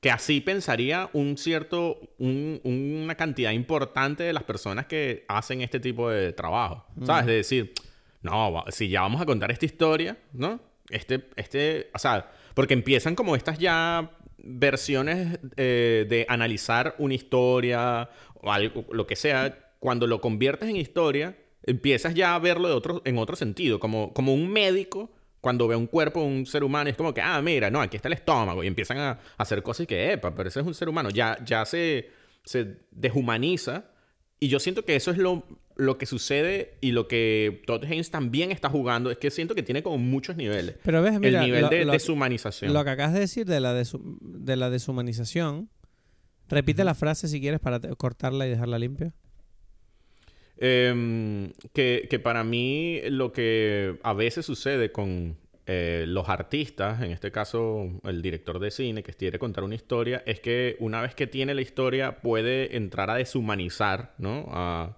que así pensaría un cierto, un- una cantidad importante de las personas que hacen este tipo de trabajo. ¿Sabes? De decir, no, si ya vamos a contar esta historia, ¿no? Este, este, o sea, porque empiezan como estas ya versiones eh, de analizar una historia algo, lo que sea, cuando lo conviertes en historia, empiezas ya a verlo de otro, en otro sentido, como, como un médico cuando ve un cuerpo de un ser humano, es como que, ah, mira, no, aquí está el estómago, y empiezan a, hacer cosas y que, epa, pero ese es un ser humano, ya, ya se, se deshumaniza, y yo siento que eso es lo, lo que sucede y lo que Todd Haynes también está jugando, es que siento que tiene como muchos niveles. Pero ves, mira, el nivel lo- de lo- deshumanización. Lo que acabas de decir de la, desu- de la deshumanización, repite la frase si quieres para cortarla y dejarla limpia. Em, que, que para mí lo que a veces sucede con eh, los artistas, en este caso el director de cine que quiere contar una historia, es que una vez que tiene la historia puede entrar a deshumanizar, ¿no? A,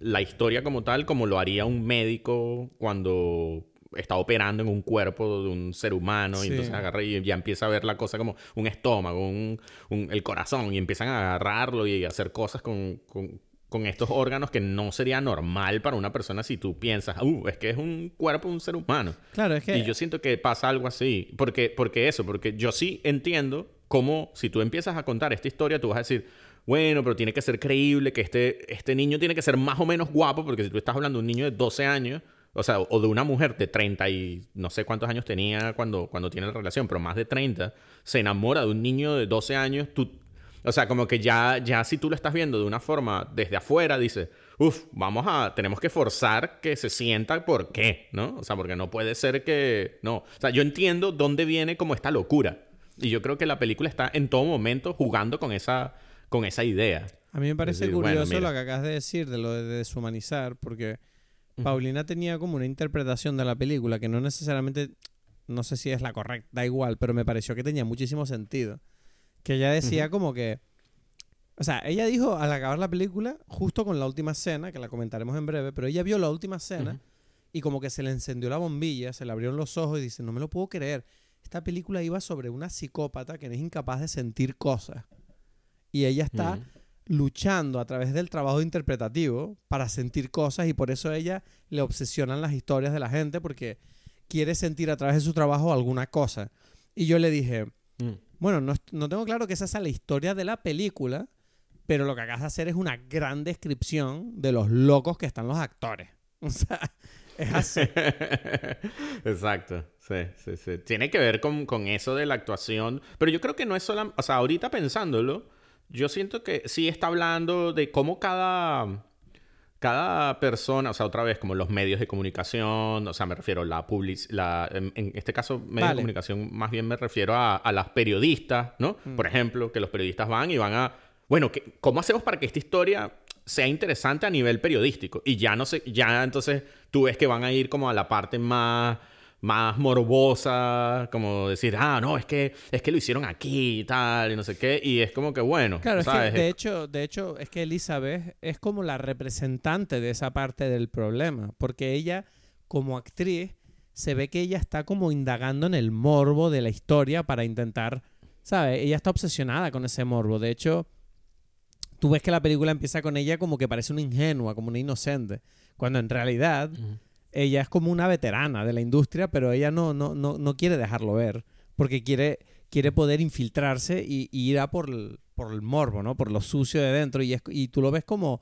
la historia como tal, como lo haría un médico cuando está operando en un cuerpo de un ser humano Sí. y entonces agarra y ya empieza a ver la cosa como un estómago, un, un- el corazón y empiezan a agarrarlo y a hacer cosas con, con- con estos órganos que no sería normal para una persona si tú piensas, uh, es que es un cuerpo de un ser humano. Claro, es que... Y yo siento que pasa algo así. Porque, porque eso, porque yo sí entiendo cómo si tú empiezas a contar esta historia, tú vas a decir, bueno, pero tiene que ser creíble, que este, este niño tiene que ser más o menos guapo, porque si tú estás hablando de un niño de 12 años, o sea, o de una mujer de 30 y no sé cuántos años tenía cuando, cuando tiene la relación, pero más de 30, se enamora de un niño de 12 años, tú... O sea, como que ya, ya si tú lo estás viendo de una forma desde afuera, dices, uff, vamos a, tenemos que forzar que se sienta por qué, ¿no? O sea, porque no puede ser que, no. O sea, yo entiendo dónde viene como esta locura. Y yo creo que la película está en todo momento jugando con esa, con esa idea. A mí me parece decir, bueno, curioso mira. lo que acabas de decir de lo de deshumanizar, porque Paulina tenía como una interpretación de la película que no necesariamente, no sé si es la correcta, da igual, pero me pareció que tenía muchísimo sentido. Que ella decía como que, o sea, ella dijo al acabar la película, justo con la última escena, que la comentaremos en breve, pero ella vio la última escena y como que se le encendió la bombilla, se le abrieron los ojos y dice, no me lo puedo creer. Esta película iba sobre una psicópata que no es incapaz de sentir cosas. Y ella está. Luchando a través del trabajo interpretativo para sentir cosas y por eso a ella le obsesionan las historias de la gente porque quiere sentir a través de su trabajo alguna cosa. Y yo le dije, Mm. bueno, no, no tengo claro que esa sea la historia de la película, pero lo que acabas de hacer es una gran descripción de los locos que están los actores. O sea, es así. Exacto, sí, sí, sí. Tiene que ver con, con eso de la actuación, pero yo creo que no es solo, o sea, ahorita pensándolo, yo siento que sí está hablando de cómo cada, cada persona, o sea, otra vez, como los medios de comunicación, o sea, me refiero a la public, la, en, en este caso, medios de comunicación, más bien me refiero a, a las periodistas, ¿no? Por ejemplo, que los periodistas van y van a, bueno, ¿qué- ¿cómo hacemos para que esta historia sea interesante a nivel periodístico? Y ya no sé, ya entonces tú ves que van a ir como a la parte más más morbosa, como decir, ah, no, es que es que lo hicieron aquí y tal, y no sé qué, y es como que bueno, Claro, es que de hecho, de hecho, es que Elizabeth es como la representante de esa parte del problema, porque ella, como actriz, se ve que ella está como indagando en el morbo de la historia para intentar, ¿sabes? Ella está obsesionada con ese morbo. De hecho, tú ves que la película empieza con ella como que parece una ingenua, como una inocente, cuando en realidad. Ella es como una veterana de la industria, pero ella no, no, no, no quiere dejarlo ver, porque quiere, quiere poder infiltrarse y, y ir a por el, por el morbo, ¿no? Por lo sucio de dentro. Y, es- y tú lo ves como,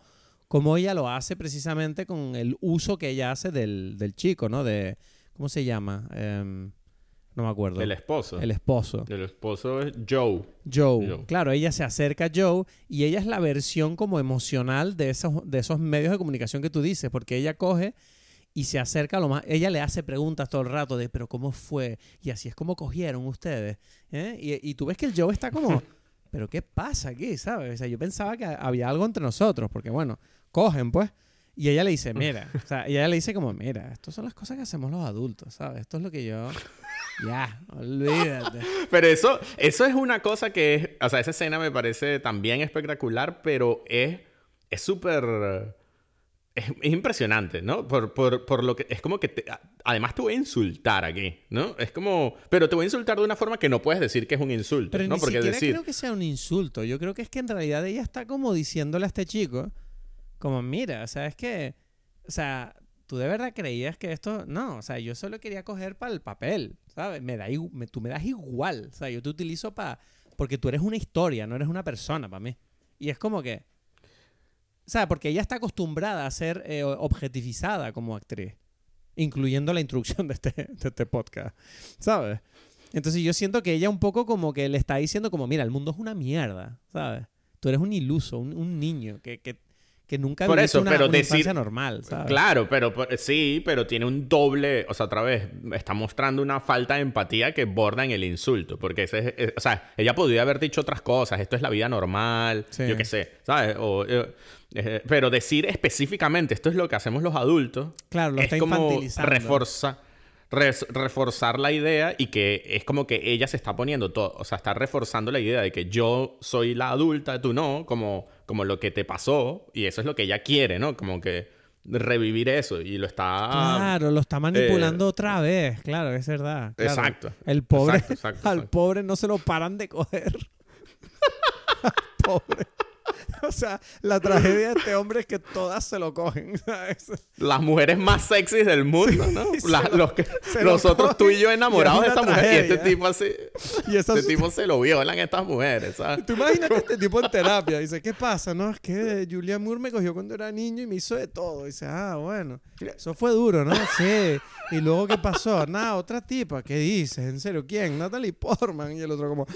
como ella lo hace precisamente con el uso que ella hace del, del chico, ¿no? De ¿Cómo se llama? Em, no me acuerdo. El esposo. El esposo. El esposo es Joe. Joe. Joe. Claro, ella se acerca a Joe y ella es la versión como emocional de esos, de esos medios de comunicación que tú dices, porque ella coge y se acerca lo más. Ella le hace preguntas todo el rato de, pero ¿cómo fue? Y así es como cogieron ustedes. ¿eh? Y, y tú ves que el Joe está como, pero ¿qué pasa aquí? ¿Sabes? O sea, yo pensaba que había algo entre nosotros, porque bueno, cogen pues. Y ella le dice, mira, o sea, y ella le dice como, mira, estas son las cosas que hacemos los adultos, ¿sabes? Esto es lo que yo... Ya, olvídate. Pero eso, eso es una cosa que es, o sea, esa escena me parece también espectacular, pero es es súper es, es impresionante, ¿no? Por, por, por lo que es como que te- además te voy a insultar aquí, ¿no? Es como, pero te voy a insultar de una forma que no puedes decir que es un insulto, Pero ¿no? ni Porque siquiera decir, creo que sea un insulto. Yo creo que es que en realidad ella está como diciéndole a este chico, como, mira, o sea, es que, o sea, tú de verdad creías que esto, no, o sea, yo solo quería coger para el papel, ¿sabes? Me da, me- tú me das igual, o sea, yo te utilizo para, porque tú eres una historia, no eres una persona para mí. Y es como que, o sea, porque ella está acostumbrada a ser eh, objetivizada como actriz, incluyendo la introducción de este, de este podcast, ¿sabes? Entonces yo siento que ella un poco como que le está diciendo como, mira, el mundo es una mierda, ¿sabes? Tú eres un iluso, un, un niño que, que, que nunca Por eso, una, pero una decir- infancia normal, ¿sabes? Claro, pero pero- sí, pero tiene un doble, o sea, otra vez, está mostrando una falta de empatía que borda en el insulto, porque ese es- o sea, ella podría haber dicho otras cosas, esto es la vida normal, Sí. yo qué sé, ¿sabes? O, eh, eh, pero decir específicamente, esto es lo que hacemos los adultos, Claro, lo es está como infantilizando. reforza- reforzar la idea y que es como que ella se está poniendo todo, o sea, está reforzando la idea de que yo soy la adulta, tú no, como, como lo que te pasó y eso es lo que ella quiere, ¿no? Como que revivir eso y lo está... Claro, lo está manipulando otra vez, claro, es verdad. claro. Exacto. El pobre, Exacto, exacto, al pobre no se lo paran de coger. Al pobre. O sea, la tragedia de este hombre es que todas se lo cogen, ¿sabes? Las mujeres más sexys del mundo, ¿no? se La- lo- los que, lo nosotros tú y yo enamorados y de es esta una mujer y este tragedia. tipo así... Y Este tipo se lo violan estas mujeres, ¿sabes? Tú imagínate este tipo en terapia. Dice, ¿qué pasa? No, es que Julian Moore me cogió cuando era niño y me hizo de todo. Dice, ah, bueno. Eso fue duro, ¿no? Sí. Y luego, ¿qué pasó? Nada, otra tipa. ¿Qué dices? ¿En serio? ¿Quién? Natalie Portman. Y el otro como...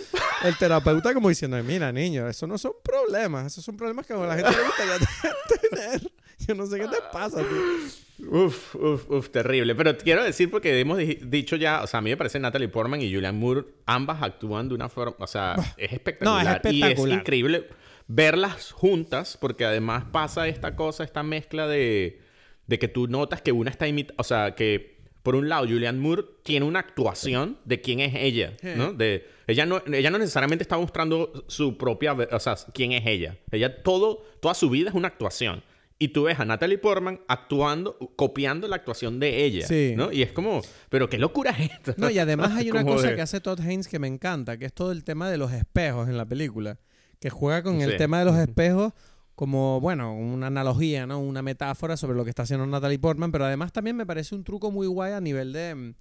El terapeuta como diciendo, mira, niño, eso no son problemas. Esos son problemas que a la gente le gustaría tener. Yo no sé qué te pasa, tío. Uf, uf, uf, terrible. Pero quiero decir, porque hemos di- dicho ya, o sea, a mí me parece Natalie Portman y Julian Moore, ambas actúan de una forma, o sea, es espectacular. No, es espectacular. Y es increíble verlas juntas, porque además pasa esta cosa, esta mezcla de, de que tú notas que una está imitando, o sea, que por un lado Julian Moore tiene una actuación de quién es ella, ¿no? De, ella no, ella no necesariamente está mostrando su propia, o sea, quién es ella. Ella todo, toda su vida es una actuación. Y tú ves a Natalie Portman actuando, copiando la actuación de ella, Sí. ¿no? Y es como, pero qué locura es esto. No, y además hay una cosa de- que hace Todd Haynes que me encanta, que es todo el tema de los espejos en la película. Que juega con el tema de los espejos como, bueno, una analogía, ¿no? Una metáfora sobre lo que está haciendo Natalie Portman, pero además también me parece un truco muy guay a nivel de...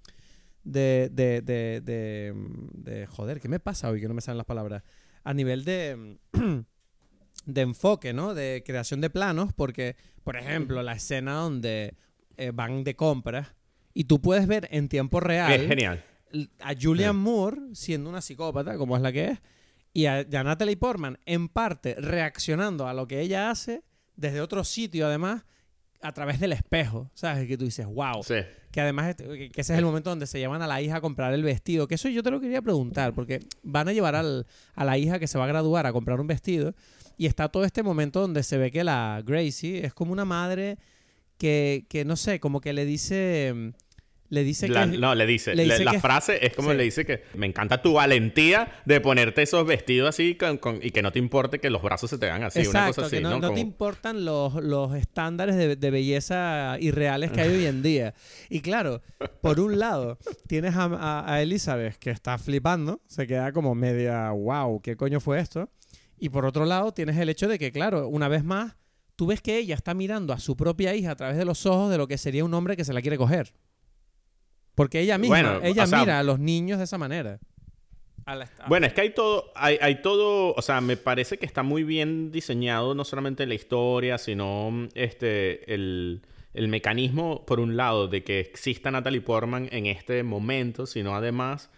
De, de, de, de, de- joder, ¿qué me pasa hoy que no me salen las palabras? A nivel de, mm, de enfoque, ¿no? De creación de planos, porque, por ejemplo, la escena donde eh, van de compras y tú puedes ver en tiempo real Es genial. a Julian Moore siendo una psicópata, como es la que es, y a, y a Natalie Portman, en parte, reaccionando a lo que ella hace desde otro sitio, además, a través del espejo, ¿sabes? Que tú dices, wow. Sí. Que además, este- que ese es el momento donde se llevan a la hija a comprar el vestido. Que eso yo te lo quería preguntar, porque van a llevar al- a la hija que se va a graduar a comprar un vestido. Y está todo este momento donde se ve que la Gracie es como una madre que, que no sé, como que le dice. Le dice La- que. no, le dice, le le- dice la frase es como sí. le dice que me encanta tu valentía de ponerte esos vestidos así con- con- y que no te importe que los brazos se te hagan así, una Exacto, cosa así, que no, ¿no? no te importan los, los estándares de, de belleza irreales que hay hoy en día. Y claro, por un lado, tienes a, a- a Elizabeth que está flipando, se queda como media, wow, ¿qué coño fue esto? Y por otro lado, tienes el hecho de que, claro, una vez más, tú ves que ella está mirando a su propia hija a través de los ojos de lo que sería un hombre que se la quiere coger. Porque ella misma, Bueno, ella o sea- mira a los niños de esa manera. A la- a- Bueno, es que hay todo, hay, hay todo, o sea, me parece que está muy bien diseñado, no solamente la historia, sino este, el, el mecanismo, por un lado, de que exista Natalie Portman en este momento, sino además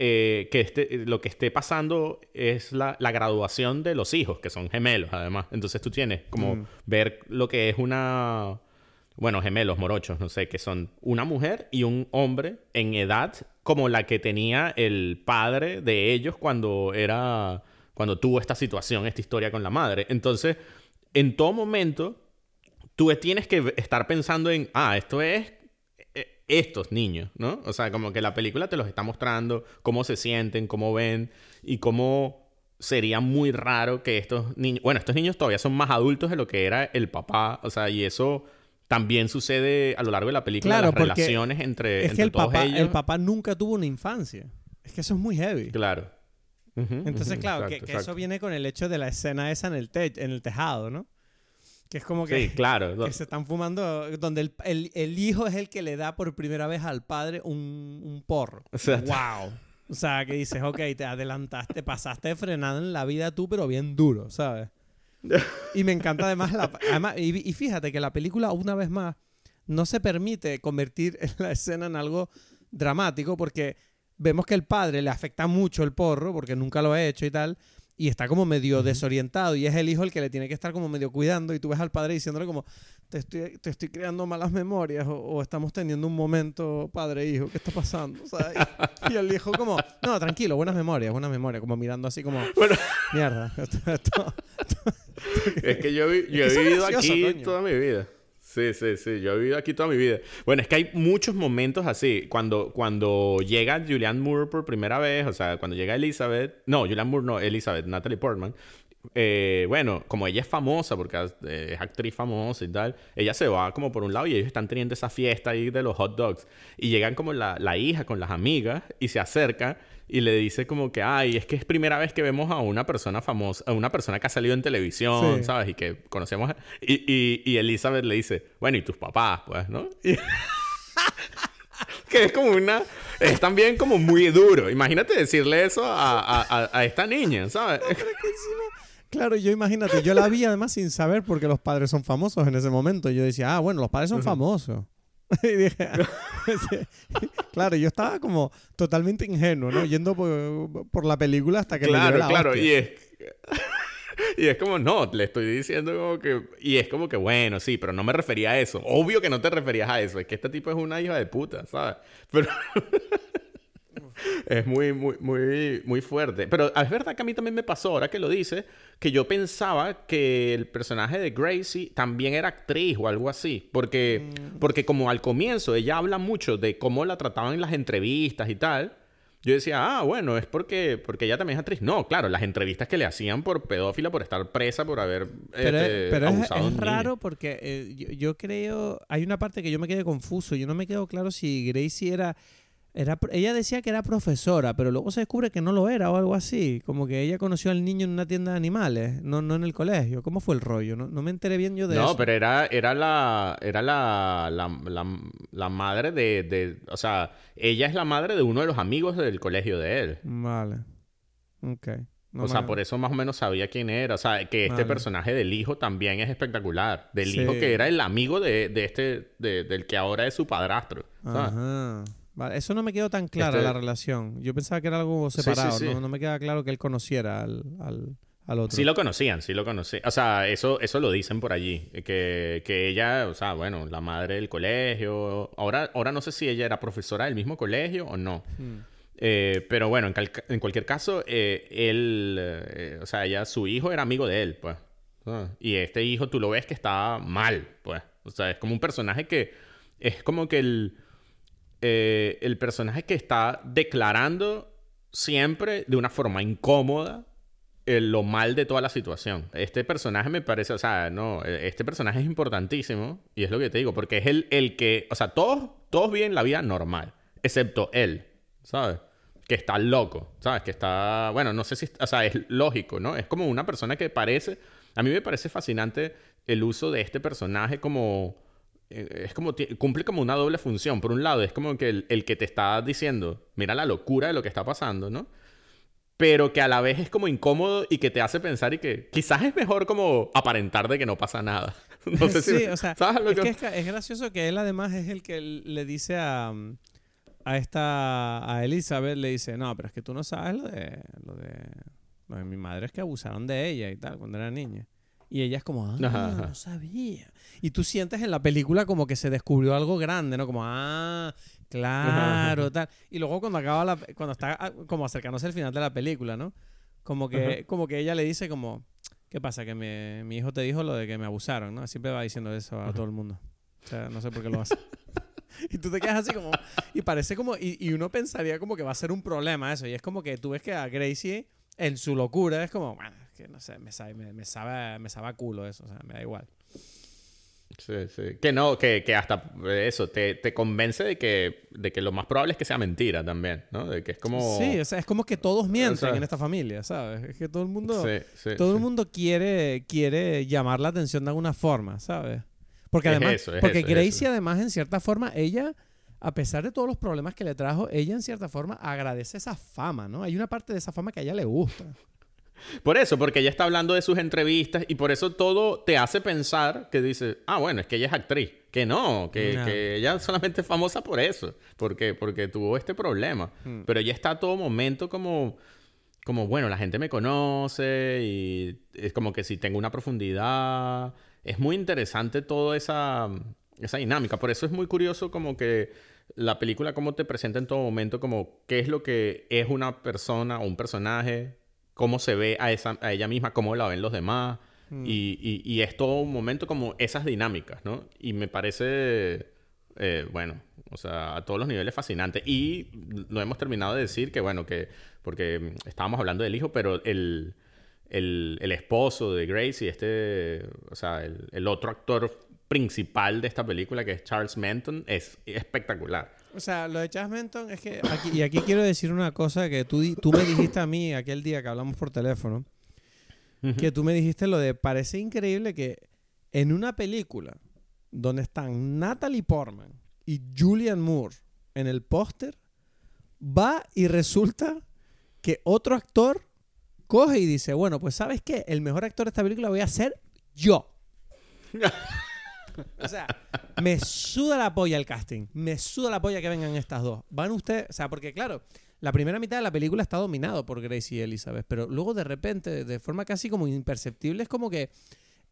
eh, que este, lo que esté pasando es la, graduación de los hijos, que son gemelos, además. Entonces tú tienes como mm. ver lo que es una... Bueno, gemelos, morochos, no sé, que son una mujer y un hombre en edad como la que tenía el padre de ellos cuando era... cuando tuvo esta situación, esta historia con la madre. Entonces, en todo momento, tú tienes que estar pensando en, ah, esto es estos niños, ¿no? O sea, como que la película te los está mostrando, cómo se sienten, cómo ven y cómo sería muy raro que estos niños, bueno, estos niños todavía son más adultos de lo que era el papá, o sea, y eso también sucede a lo largo de la película, las relaciones entre, es que el papá, El papá nunca tuvo una infancia. Es que eso es muy heavy. Claro. Entonces, claro, que, eso viene con el hecho de la escena esa en el, en el tejado, ¿no? Que es como que, sí, claro. que se están fumando, donde el, el, el, hijo es el que le da por primera vez al padre un, un porro. ¡Wow! O sea, que dices, ok, te adelantaste, pasaste frenado en la vida tú, pero bien duro, ¿sabes? Y me encanta además, la, y, y, fíjate que la película, una vez más, no se permite convertir la escena en algo dramático porque vemos que el padre le afecta mucho el porro porque nunca lo ha hecho y tal, y está como medio desorientado y es el hijo el que le tiene que estar como medio cuidando y tú ves al padre diciéndole como te estoy, te estoy creando malas memorias o, estamos teniendo un momento padre-hijo, ¿qué está pasando? y, el hijo como, no, tranquilo, buenas memorias, buenas memorias, como mirando así como, mierda. es que yo, he vivido aquí toda mi vida. Sí, sí, sí. Yo he vivido aquí toda mi vida. Bueno, es que hay muchos momentos así. Cuando, cuando llega Julianne Moore por primera vez, o sea, cuando llega Elizabeth. No, Julianne Moore no, Elizabeth, Natalie Portman. Eh, bueno, como ella es famosa, porque es actriz famosa y tal, ella se va como por un lado y ellos están teniendo esa fiesta ahí de los hot dogs. Y llegan como la, la hija con las amigas y se acerca y le dice como que, ay, es que es primera vez que vemos a una persona famosa, a una persona que ha salido en televisión, ¿sabes? Y que conocemos. Y, y, Elizabeth le dice, bueno, y tus papás, pues, ¿no? que es como una... Es también como muy duro. Imagínate decirle eso a, a, esta niña, ¿sabes? Claro, yo imagínate, yo la vi además sin saber porque los padres son famosos en ese momento. Yo decía, ah, bueno, los padres son famosos. y dije, claro, yo estaba como totalmente ingenuo, ¿no? Yendo por, la película hasta que claro, la Claro, y es... y es como, no, le estoy diciendo como que... Y es como que, bueno, sí, pero no me refería a eso. Obvio que no te referías a eso. Es que este tipo es una hija de puta, ¿sabes? Pero... es muy, muy, muy, muy fuerte. Pero es verdad que a mí también me pasó, ahora que lo dices, que yo pensaba que el personaje de Gracie también era actriz o algo así. Porque, mm. porque como al comienzo ella habla mucho de cómo la trataban en las entrevistas y tal. Yo decía, ah, bueno, es porque, porque ella también es actriz. No, claro, las entrevistas que le hacían por pedófila, por estar presa, por haber pero, este, pero es, raro porque eh, yo, yo, creo... Hay una parte que yo me quedé confuso. Yo no me quedo claro si Gracie era ella decía que era profesora, pero luego se descubre que no lo era o algo así. Como que ella conoció al niño en una tienda de animales, no, no en el colegio. ¿Cómo fue el rollo? No, me enteré bien yo de eso. No, pero era, era, la, era la, la, madre de, O sea, ella es la madre de uno de los amigos del colegio de él. Vale. Ok. o sea, por eso más o menos sabía quién era. O sea, que este personaje del hijo también es espectacular. Del hijo que era el amigo de, de este, del que ahora es su padrastro. Ajá eso no me quedó tan clara la relación. Yo pensaba que era algo separado. No, me queda claro que él conociera al, al, otro. Sí lo conocían, sí lo conocían. O sea, eso, eso lo dicen por allí. Que, que ella, o sea, bueno, la madre del colegio. Ahora, ahora no sé si ella era profesora del mismo colegio o no. Hmm. Eh, pero bueno, en, cualquier caso, eh, él, eh, o sea, ella, su hijo era amigo de él, pues. Y este hijo tú lo ves que está mal, pues. O sea, es como un personaje que es como que el eh, el personaje que está declarando siempre de una forma incómoda lo mal de toda la situación. Este personaje me parece, o sea, no, e, este personaje es importantísimo y es lo que te digo, porque es el, el que, o sea, todos, todos viven la vida normal, excepto él, ¿sabes? Que está loco, ¿sabes? Que está, bueno, no sé si, o sea, es lógico, ¿no? Es como una persona que parece, a mí me parece fascinante el uso de este personaje como eh, es como cumple como una doble función. Por un lado, es como que el, que te está diciendo, mira la locura de lo que está pasando, ¿no? Pero que a la vez es como incómodo y que te hace pensar y que quizás es mejor como aparentar de que no pasa nada. no sé si... sí, o sea, ¿sabes lo es, que- que es, es gracioso que él además es el que le dice a, a esta a Elizabeth le dice, "No, pero es que tú no sabes lo de lo de lo de mi madre es que abusaron de ella y tal cuando era niña." Y ella es como, "Ah, Ajá, ajá. no sabía." Y tú sientes en la película como que se descubrió algo grande, ¿no? Como, "Ah, claro, tal." Y luego cuando acaba la cuando está ah, como acercándose al final de la película, ¿no? Como que Ajá. como que ella le dice como ¿Qué pasa? Que mi, mi hijo te dijo lo de que me abusaron, ¿no? Siempre va diciendo eso a todo el mundo. O sea, no sé por qué lo hace. y tú te quedas así como... Y parece como... Y, y uno pensaría como que va a ser un problema eso. Y es como que tú ves que a Gracie, en su locura, es como... Bueno, que no sé, me sabe, me, me sabe, me sabe a culo eso. O sea, me da igual. Sí, sí. Que no, que, que hasta eso te, te convence de que, de que lo más probable es que sea mentira también, ¿no? De que es como... Sí, o sea, es como que todos mienten sea- en esta familia, ¿sabes? Es que todo el mundo... Sí, sí, todo el sí. mundo quiere, quiere llamar la atención de alguna forma, ¿sabes? Porque Es además, eso, es porque eso, es Gracie eso. además en cierta forma, ella, a pesar de todos los problemas que le trajo, ella en cierta forma agradece esa fama, ¿no? Hay una parte de esa fama que a ella le gusta. Por eso, porque ella está hablando de sus entrevistas y por eso todo te hace pensar que dice, ah, bueno, es que ella es actriz. Que no, que, No. que ella solamente es famosa por eso, porque, porque tuvo este problema. Hmm. Pero ella está a todo momento como, como, bueno, la gente me conoce y es como que si tengo una profundidad. Es muy interesante toda esa, esa dinámica. Por eso es muy curioso como que la película cómo te presenta en todo momento como qué es lo que es una persona o un personaje, cómo se ve a, esa, a ella misma, cómo la ven los demás. Y, y- y es todo un momento como esas dinámicas, ¿no? Y me parece, eh, bueno, o sea, a todos los niveles fascinante. Y no hemos terminado de decir que, bueno, que, porque mm, estábamos hablando del hijo, pero el, el, el esposo de Grace y este, o sea, el, el otro actor principal de esta película, que es Charles Menton, es espectacular. O sea, lo de Chas Menton es que aquí, y aquí quiero decir una cosa que tú, tú me dijiste a mí aquel día que hablamos por teléfono, que tú me dijiste lo de parece increíble que en una película donde están Natalie Portman y Julian Moore en el póster, va y resulta que otro actor coge y dice, bueno, pues sabes qué, el mejor actor de esta película voy a ser yo. O sea, me suda la polla el casting. Me suda la polla que vengan estas dos. Van ustedes, o sea, porque claro, la primera mitad de la película está dominado por Grace y Elizabeth, pero luego de repente, de forma casi como imperceptible, es como que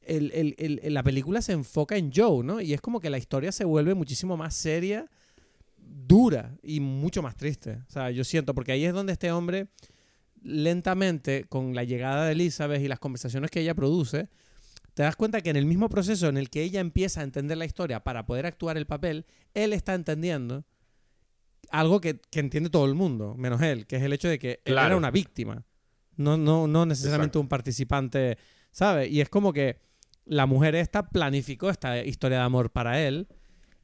la película se enfoca en Joe, ¿no? Y es como que la historia se vuelve muchísimo más seria, dura y mucho más triste. O sea, yo siento, porque ahí es donde este hombre lentamente, con la llegada de Elizabeth y las conversaciones que ella produce, te das cuenta que en el mismo proceso en el que ella empieza a entender la historia para poder actuar el papel, él está entendiendo algo que, que entiende todo el mundo, menos él, que es el hecho de que él era una víctima, no, no, no necesariamente Exacto. un participante, ¿sabes? Y es como que la mujer esta planificó esta historia de amor para él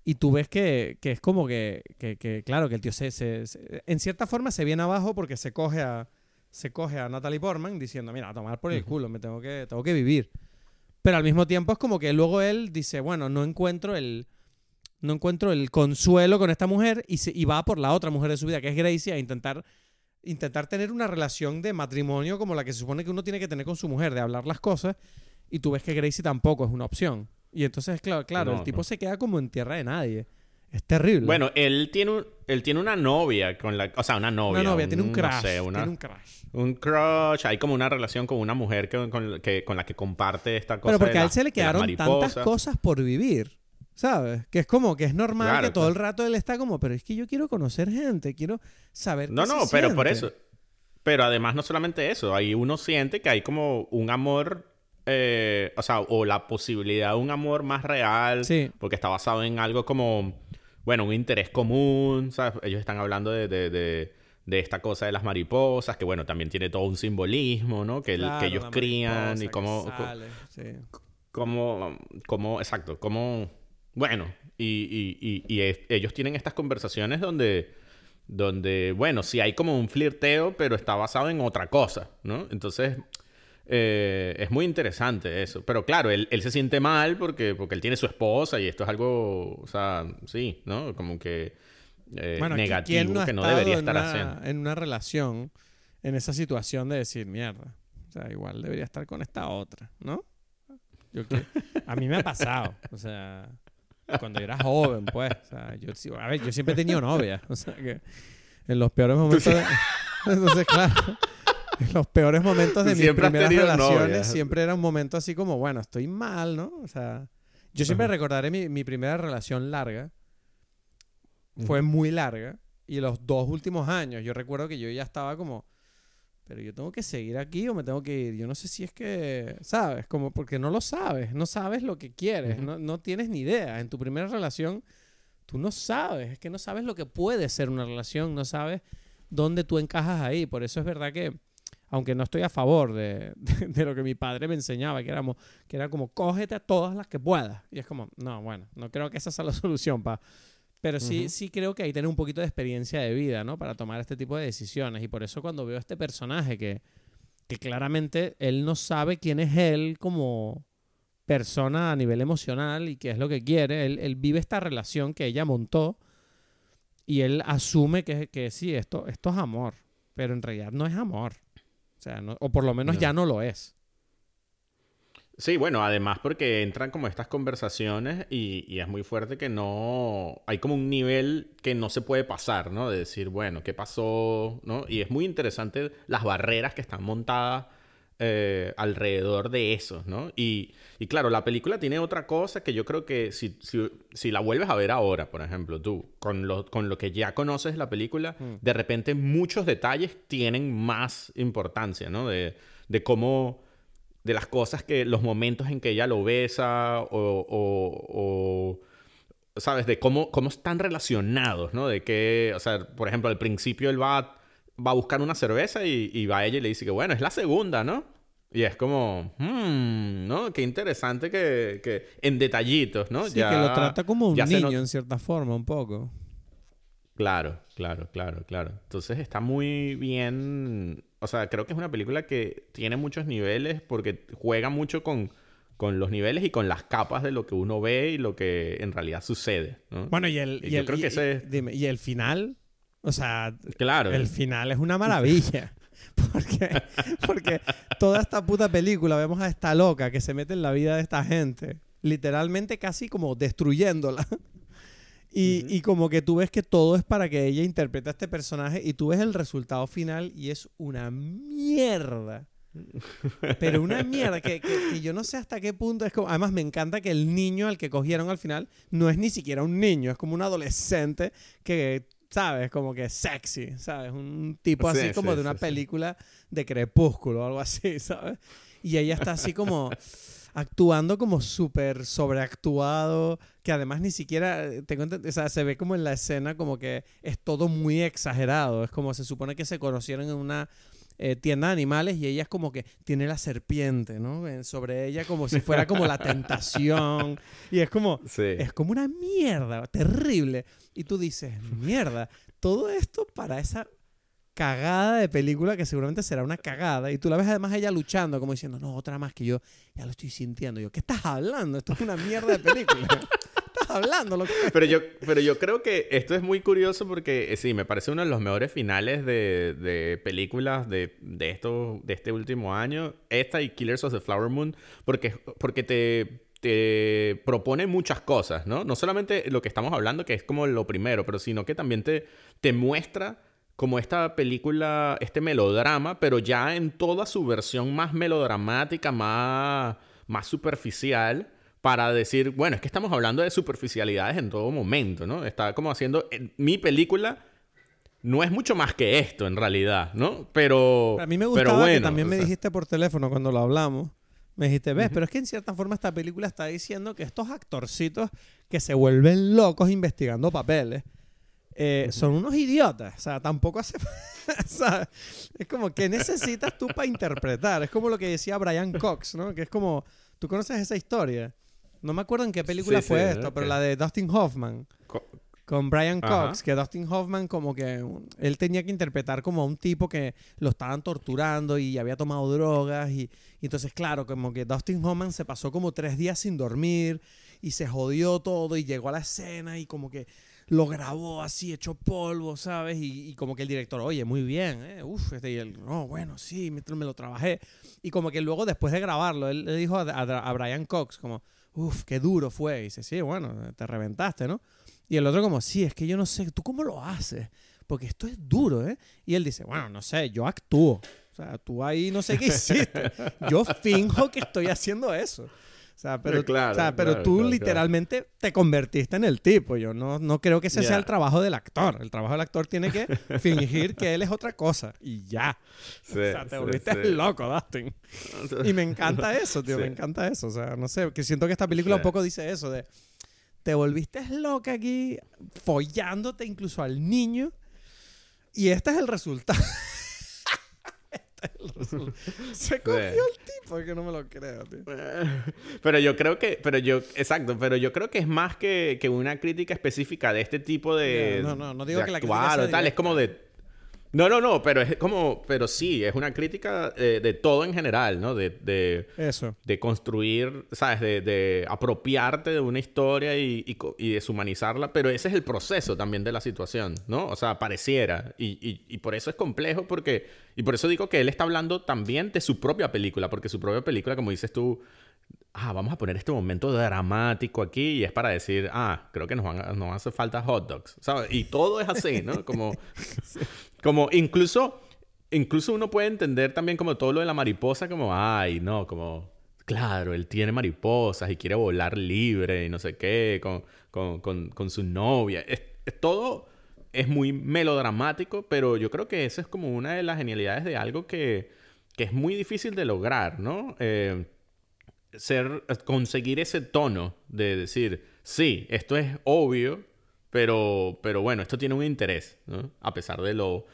y tú ves que, que es como que, que- claro, que el tío se, se- se- en cierta forma se viene abajo porque se coge a, se coge a Natalie Portman diciendo, mira, a tomar por el culo, me tengo que, tengo que vivir. Pero al mismo tiempo es como que luego él dice, bueno, no encuentro el, no encuentro el consuelo con esta mujer y, se, y va por la otra mujer de su vida, que es Gracie, a intentar, intentar tener una relación de matrimonio como la que se supone que uno tiene que tener con su mujer, de hablar las cosas, y tú ves que Gracie tampoco es una opción. Y entonces, claro, claro No, el tipo no. se queda como en tierra de nadie. Es terrible. Bueno, él tiene, un- él tiene una novia con la... O sea, una novia. una novia, tiene un no crush. sé, una- Tiene un crush. Un crush, hay como una relación con una mujer que, con, que- con la que comparte esta cosa. Pero porque de a él se le quedaron tantas cosas por vivir. ¿Sabes? Que es como que es normal Claro, que todo el rato él está como, pero es que yo quiero conocer gente, quiero saber. No, qué no, se pero por siente". eso. Pero además no solamente eso, ahí uno siente que hay como un amor, eh, o sea, o la posibilidad de un amor más real, Sí. porque está basado en algo como, bueno, un interés común, ¿sabes? Ellos están hablando de, de, de- de esta cosa de las mariposas, que bueno, también tiene todo un simbolismo, ¿no? Que, el- Claro, que ellos crían y cómo, sale, sí. cómo, cómo, exacto, cómo, bueno, y, y- y- y es- ellos tienen estas conversaciones donde, donde, bueno, sí hay como un flirteo, pero está basado en otra cosa, ¿no? Entonces, eh, es muy interesante eso. Pero claro, él, él se siente mal porque, porque él tiene su esposa y esto es algo, o sea, sí, ¿no? Como que eh, Bueno, ¿qui- negativo ¿quién no que no debería estar una- haciendo. En una relación, en esa situación de decir, mierda. O sea, igual debería estar con esta otra, ¿no? Yo que- a mí me ha pasado. O sea, cuando yo era joven, pues. O sea, yo, a ver, yo siempre he tenido novia. O sea, que en los peores momentos. entonces, claro. En los peores momentos de mis siempre primeras relaciones novia. siempre era un momento así como, bueno, estoy mal, ¿no? O sea, yo siempre Ajá. recordaré mi, mi primera relación larga. Fue muy larga. Y los dos últimos años, yo recuerdo que yo ya estaba como, pero yo tengo que seguir aquí o me tengo que ir. Yo no sé si es que, ¿sabes? Como porque no lo sabes, no sabes lo que quieres, no, no tienes ni idea. En tu primera relación, tú no sabes, es que no sabes lo que puede ser una relación, no sabes dónde tú encajas ahí. Por eso es verdad que, aunque no estoy a favor de, de- de lo que mi padre me enseñaba, que, éramos, que era como, cógete a todas las que puedas. Y es como, no, bueno, no creo que esa sea la solución, pa. Pero sí, Ujú. sí creo que hay tener un poquito de experiencia de vida, ¿no? Para tomar este tipo de decisiones. Y por eso cuando veo a este personaje que, que claramente él no sabe quién es él como persona a nivel emocional y qué es lo que quiere, él, él vive esta relación que ella montó y él asume que, que sí, esto, esto es amor, pero en realidad no es amor. O sea, no- o por lo menos No. ya no lo es. Sí, bueno, además porque entran como estas conversaciones y, y es muy fuerte que no... Hay como un nivel que no se puede pasar, ¿no? De decir, bueno, ¿qué pasó? ¿No? Y es muy interesante las barreras que están montadas eh, alrededor de eso, ¿no? Y, y claro, la película tiene otra cosa que yo creo que si, si, si la vuelves a ver ahora, por ejemplo, tú, con lo, con lo que ya conoces la película, Mm. de repente muchos detalles tienen más importancia, ¿no? De, de cómo de las cosas que, los momentos en que ella lo besa o, o- o, ¿sabes? De cómo, cómo están relacionados, ¿no? De que, o sea, por ejemplo, al principio él va, va a buscar una cerveza y, y va a ella y le dice que, bueno, es la segunda, ¿no? Y es como, hmm, ¿no? Qué interesante que, que en detallitos, ¿no? Sí, que lo trata como un ya niño not- en cierta forma, un poco. Claro, claro, claro, claro. Entonces está muy bien. O sea, creo que es una película que tiene muchos niveles porque juega mucho con, con los niveles y con las capas de lo que uno ve y lo que en realidad sucede. ¿no? Bueno, y el, Y y yo el- creo y- que ese y- es- dime, y el final, o sea, claro. el final es una maravilla. Porque, porque toda esta puta película vemos a esta loca que se mete en la vida de esta gente, literalmente casi como destruyéndola. Y, y como que tú ves que todo es para que ella interprete a este personaje y tú ves el resultado final y es una mierda. Pero una mierda que, que- que yo no sé hasta qué punto es como... Además me encanta que el niño al que cogieron al final no es ni siquiera un niño, es como un adolescente que, ¿sabes? Como que sexy, ¿sabes? Un tipo Sí, así como sí, de una sí, película de crepúsculo o algo así, ¿sabes? Y ella está así como actuando como súper sobreactuado, que además ni siquiera, eh, tengo o sea, se ve como en la escena como que es todo muy exagerado, es como se supone que se conocieron en una eh, tienda de animales y ella es como que tiene la serpiente, ¿no? Eh, Sobre ella como si fuera como la tentación y es como, Sí. es como una mierda, terrible. Y tú dices, mierda, todo esto para esa cagada de película que seguramente será una cagada. Y tú la ves además ella luchando, como diciendo, no, otra más que yo ya lo estoy sintiendo. Y yo, ¿qué estás hablando? Esto es una mierda de película. ¿Qué estás hablando? Lo que... Pero yo, pero yo creo que esto es muy curioso porque eh, sí, me parece uno de los mejores finales de, de películas de, de, esto, de este último año. Esta y Killers of the Flower Moon, porque, porque te, te propone muchas cosas, ¿no? No solamente lo que estamos hablando, que es como lo primero, pero sino que también te, te muestra como esta película, este melodrama, pero ya en toda su versión más melodramática, más, más superficial, para decir, bueno, es que estamos hablando de superficialidades en todo momento, ¿no? Está como haciendo, mi película no es mucho más que esto en realidad, ¿no? Pero... A mí me pero gustaba que bueno, también me sea, dijiste por teléfono cuando lo hablamos. Me dijiste, ves, pero es que en cierta forma esta película está diciendo que estos actorcitos que se vuelven locos investigando papeles eh, son unos idiotas. O sea, tampoco hace... Es como, ¿qué necesitas tú para interpretar? Es como lo que decía Brian Cox, ¿no? Que es como, ¿tú conoces esa historia? No me acuerdo en qué película Sí, fue sí, esto, pero la de Dustin Hoffman co- con Brian Ajá. Cox, que Dustin Hoffman como que él tenía que interpretar como a un tipo que lo estaban torturando y había tomado drogas y, y entonces claro, como que Dustin Hoffman se pasó como tres días sin dormir y se jodió todo y llegó a la escena y como que lo grabó así, hecho polvo, ¿sabes? Y, y como que el director, oye, muy bien, ¿eh? Uf, este, y él, no, bueno, sí, me, me lo trabajé. Y como que luego, después de grabarlo, él le dijo a, a- a Brian Cox, como, uf, qué duro fue. Y dice, sí, bueno, te reventaste, ¿no? Y el otro como, sí, es que yo no sé, ¿tú cómo lo haces? Porque esto es duro, ¿eh? Y él dice, bueno, no sé, yo actúo. O sea, tú ahí no sé qué hiciste. Yo finjo que estoy haciendo eso. Sea, pero, Claro, o sea, pero claro, tú claro, literalmente te convertiste en el tipo. Yo no, no creo que ese sea Ya. el trabajo del actor. El trabajo del actor tiene que fingir que él es otra cosa. Y ya. Sí, o sea, te sí, volviste sí. loco, Dustin. Y me encanta eso, tío. Me encanta eso. O sea, no sé, que siento que esta película un poco dice eso de... Te volviste loca aquí, follándote incluso al niño. Y este es el resultado. este es el resultado. Se cogió Sí. el tipo, que no me lo creo, tío. Pero yo creo que, pero yo, exacto, pero yo creo que es más que, que una crítica específica de este tipo de. Ya, no, no, no digo que la crítica sea o tal, es como de. No, no, no, pero es como, pero sí, es una crítica eh, de todo en general, ¿no? De, de, Eso. de construir, ¿sabes? De, de apropiarte de una historia y, y, y deshumanizarla, pero ese es el proceso también de la situación, ¿no? O sea, pareciera. Y, y, y por eso es complejo, porque. Y por eso digo que él está hablando también de su propia película, porque su propia película, como dices tú, ah, vamos a poner este momento dramático aquí y es para decir, ah, creo que nos, van a- nos hace falta hot dogs, ¿sabes? Y todo es así, ¿no? Como, como incluso, incluso uno puede entender también como todo lo de la mariposa, como, ay, no, como, claro, él tiene mariposas y quiere volar libre y no sé qué, con, con, con, su novia. Es todo es muy melodramático, pero yo creo que eso es como una de las genialidades de algo que, que es muy difícil de lograr, ¿no? Eh, ser, conseguir ese tono de decir, sí, esto es obvio, pero, pero bueno, esto tiene un interés, ¿no? A pesar de lo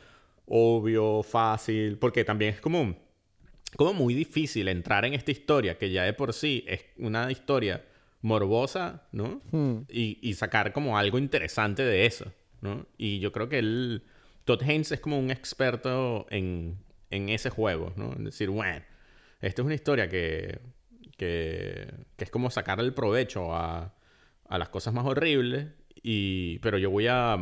obvio, fácil, porque también es como, como muy difícil entrar en esta historia, que ya de por sí es una historia morbosa, ¿no? Hmm. Y, y sacar como algo interesante de eso, ¿no? Y yo creo que él, Todd Haynes es como un experto en, en ese juego, ¿no? En decir, bueno, esto es una historia que, que, que es como sacar el provecho a, a las cosas más horribles, y, pero yo voy a,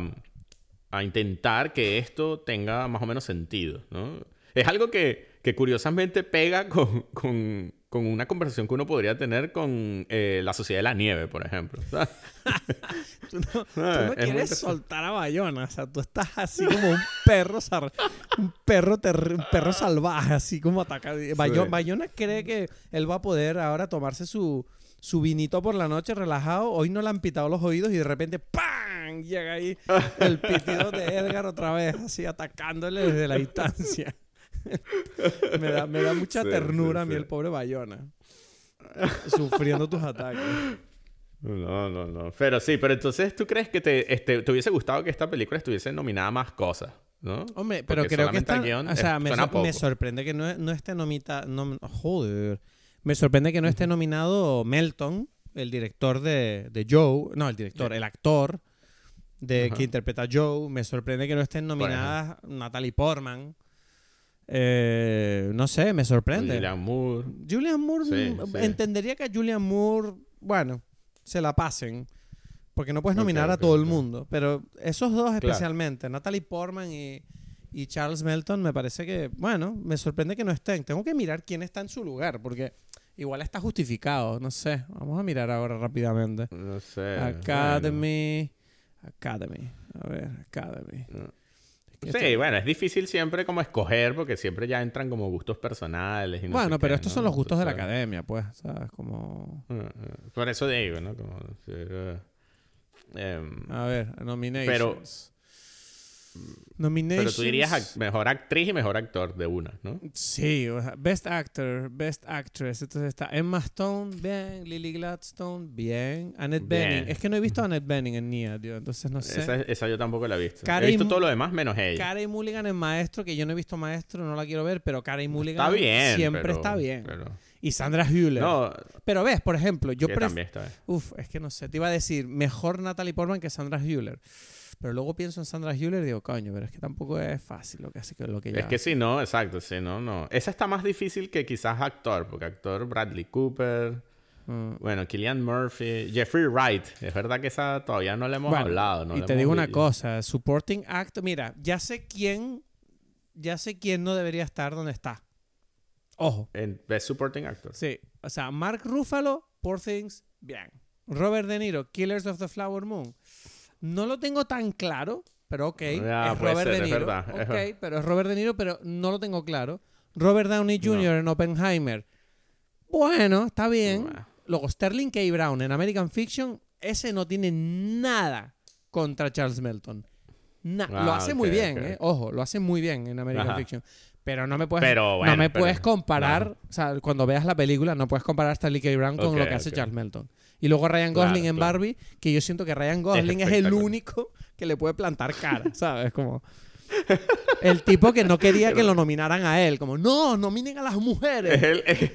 a intentar que esto tenga más o menos sentido, ¿no? Es algo que, que curiosamente pega con, con, con una conversación que uno podría tener con eh, la Sociedad de la Nieve, por ejemplo. Tú no, tú Ah, no quieres soltar a Bayona. O sea, tú estás así como un perro, un perro, un perro salvaje, así como Sí. Bayona cree que él va a poder ahora tomarse su, su vinito por la noche relajado. Hoy no le han pitado los oídos y de repente ¡pam! Llega ahí el pitido de Edgar otra vez, así atacándole desde la distancia. me, da, me da mucha Sí, ternura sí, a mí sí. el pobre Bayona. Sufriendo tus ataques. No, no, no. Pero sí, pero entonces tú crees que te, este, te hubiese gustado que esta película estuviese nominada a más cosas, ¿no? Hombre, pero Porque creo que está, o sea, me, sorprende que no, no esté nominado, joder, me sorprende que no esté nominado Melton, el director de, de Joe, no, el director, el actor de Ajá. que interpreta a Joe, me sorprende que no estén nominadas Natalie Portman, Eh, no sé, me sorprende. Julian Moore. Julian Moore, Sí, mm, sí. entendería que a Julian Moore, bueno, se la pasen. Porque no puedes nominar a todo el mundo. Pero esos dos especialmente, Natalie Portman y, y Charles Melton, me parece que, bueno, me sorprende que no estén. Tengo que mirar quién está en su lugar, porque igual está justificado, no sé. Vamos a mirar ahora rápidamente. No sé. Academy. Academy. A ver, Academy. Sí, esto- bueno, es difícil siempre como escoger porque siempre ya entran como gustos personales. Y no bueno, sé pero qué, estos ¿no? son los gustos de la academia, pues, ¿sabes? Como... ah, ah, Por eso digo, ¿no? Como, eh, em, A ver, nominations. Nominations. pero tú dirías mejor actriz y mejor actor de una, ¿no? Sí, o sea, Best Actor, Best Actress. Entonces está Emma Stone, bien. Lily Gladstone, bien. Annette Bien. Bening. Es que no he visto a Annette Bening en Nia, tío. Entonces no sé. Esa, esa yo tampoco la he visto. Carey he visto todo lo demás menos ella. Carey Mulligan en Maestro, que yo no he visto Maestro, no la quiero ver, pero Carey Mulligan está bien. siempre pero- está bien. pero- Y Sandra Hüller. No, Pero ves, por ejemplo, yo pref- también está. Uf, es que no sé. Te iba a decir, mejor Natalie Portman que Sandra Hüller. Pero luego pienso en Sandra Hüller y digo, coño, pero es que tampoco es fácil lo que hace lo que Es que sí, no, exacto, sí, no, no. Esa está más difícil que quizás actor, porque actor Bradley Cooper, Mm. Bueno, Killian Murphy, Jeffrey Wright. Es verdad que esa todavía no le hemos Bueno, hablado. No y te digo una cosa, supporting actor, mira, ya sé quién, ya sé quién no debería estar donde está. Ojo, En Best Supporting Actor. sí, o sea, Mark Ruffalo, Poor Things, bien. Robert De Niro, Killers of the Flower Moon. No lo tengo tan claro, pero ok, Ya, es Robert ser, De es Niro. verdad, es ok, pero es Robert De Niro, pero no lo tengo claro. Robert Downey No. Jr. en Oppenheimer. Bueno, está bien. Bueno. Luego, Sterling K. Brown en American Fiction, ese no tiene nada contra Charles Melton. Na- lo Ah, hace muy bien. ¿eh? Ojo, lo hace muy bien en American Ajá. Fiction. Pero no me puedes, Pero no me pero- puedes comparar, o sea, cuando veas la película, no puedes comparar a Sterling K. Brown con lo que hace. Charles Melton. Y luego Ryan Claro, Gosling en claro. Barbie, que yo siento que Ryan Gosling es, el espectacular. único que le puede plantar cara, ¿sabes? Como el tipo que no quería que lo nominaran a él, como no, nominen a las mujeres. Es el, es,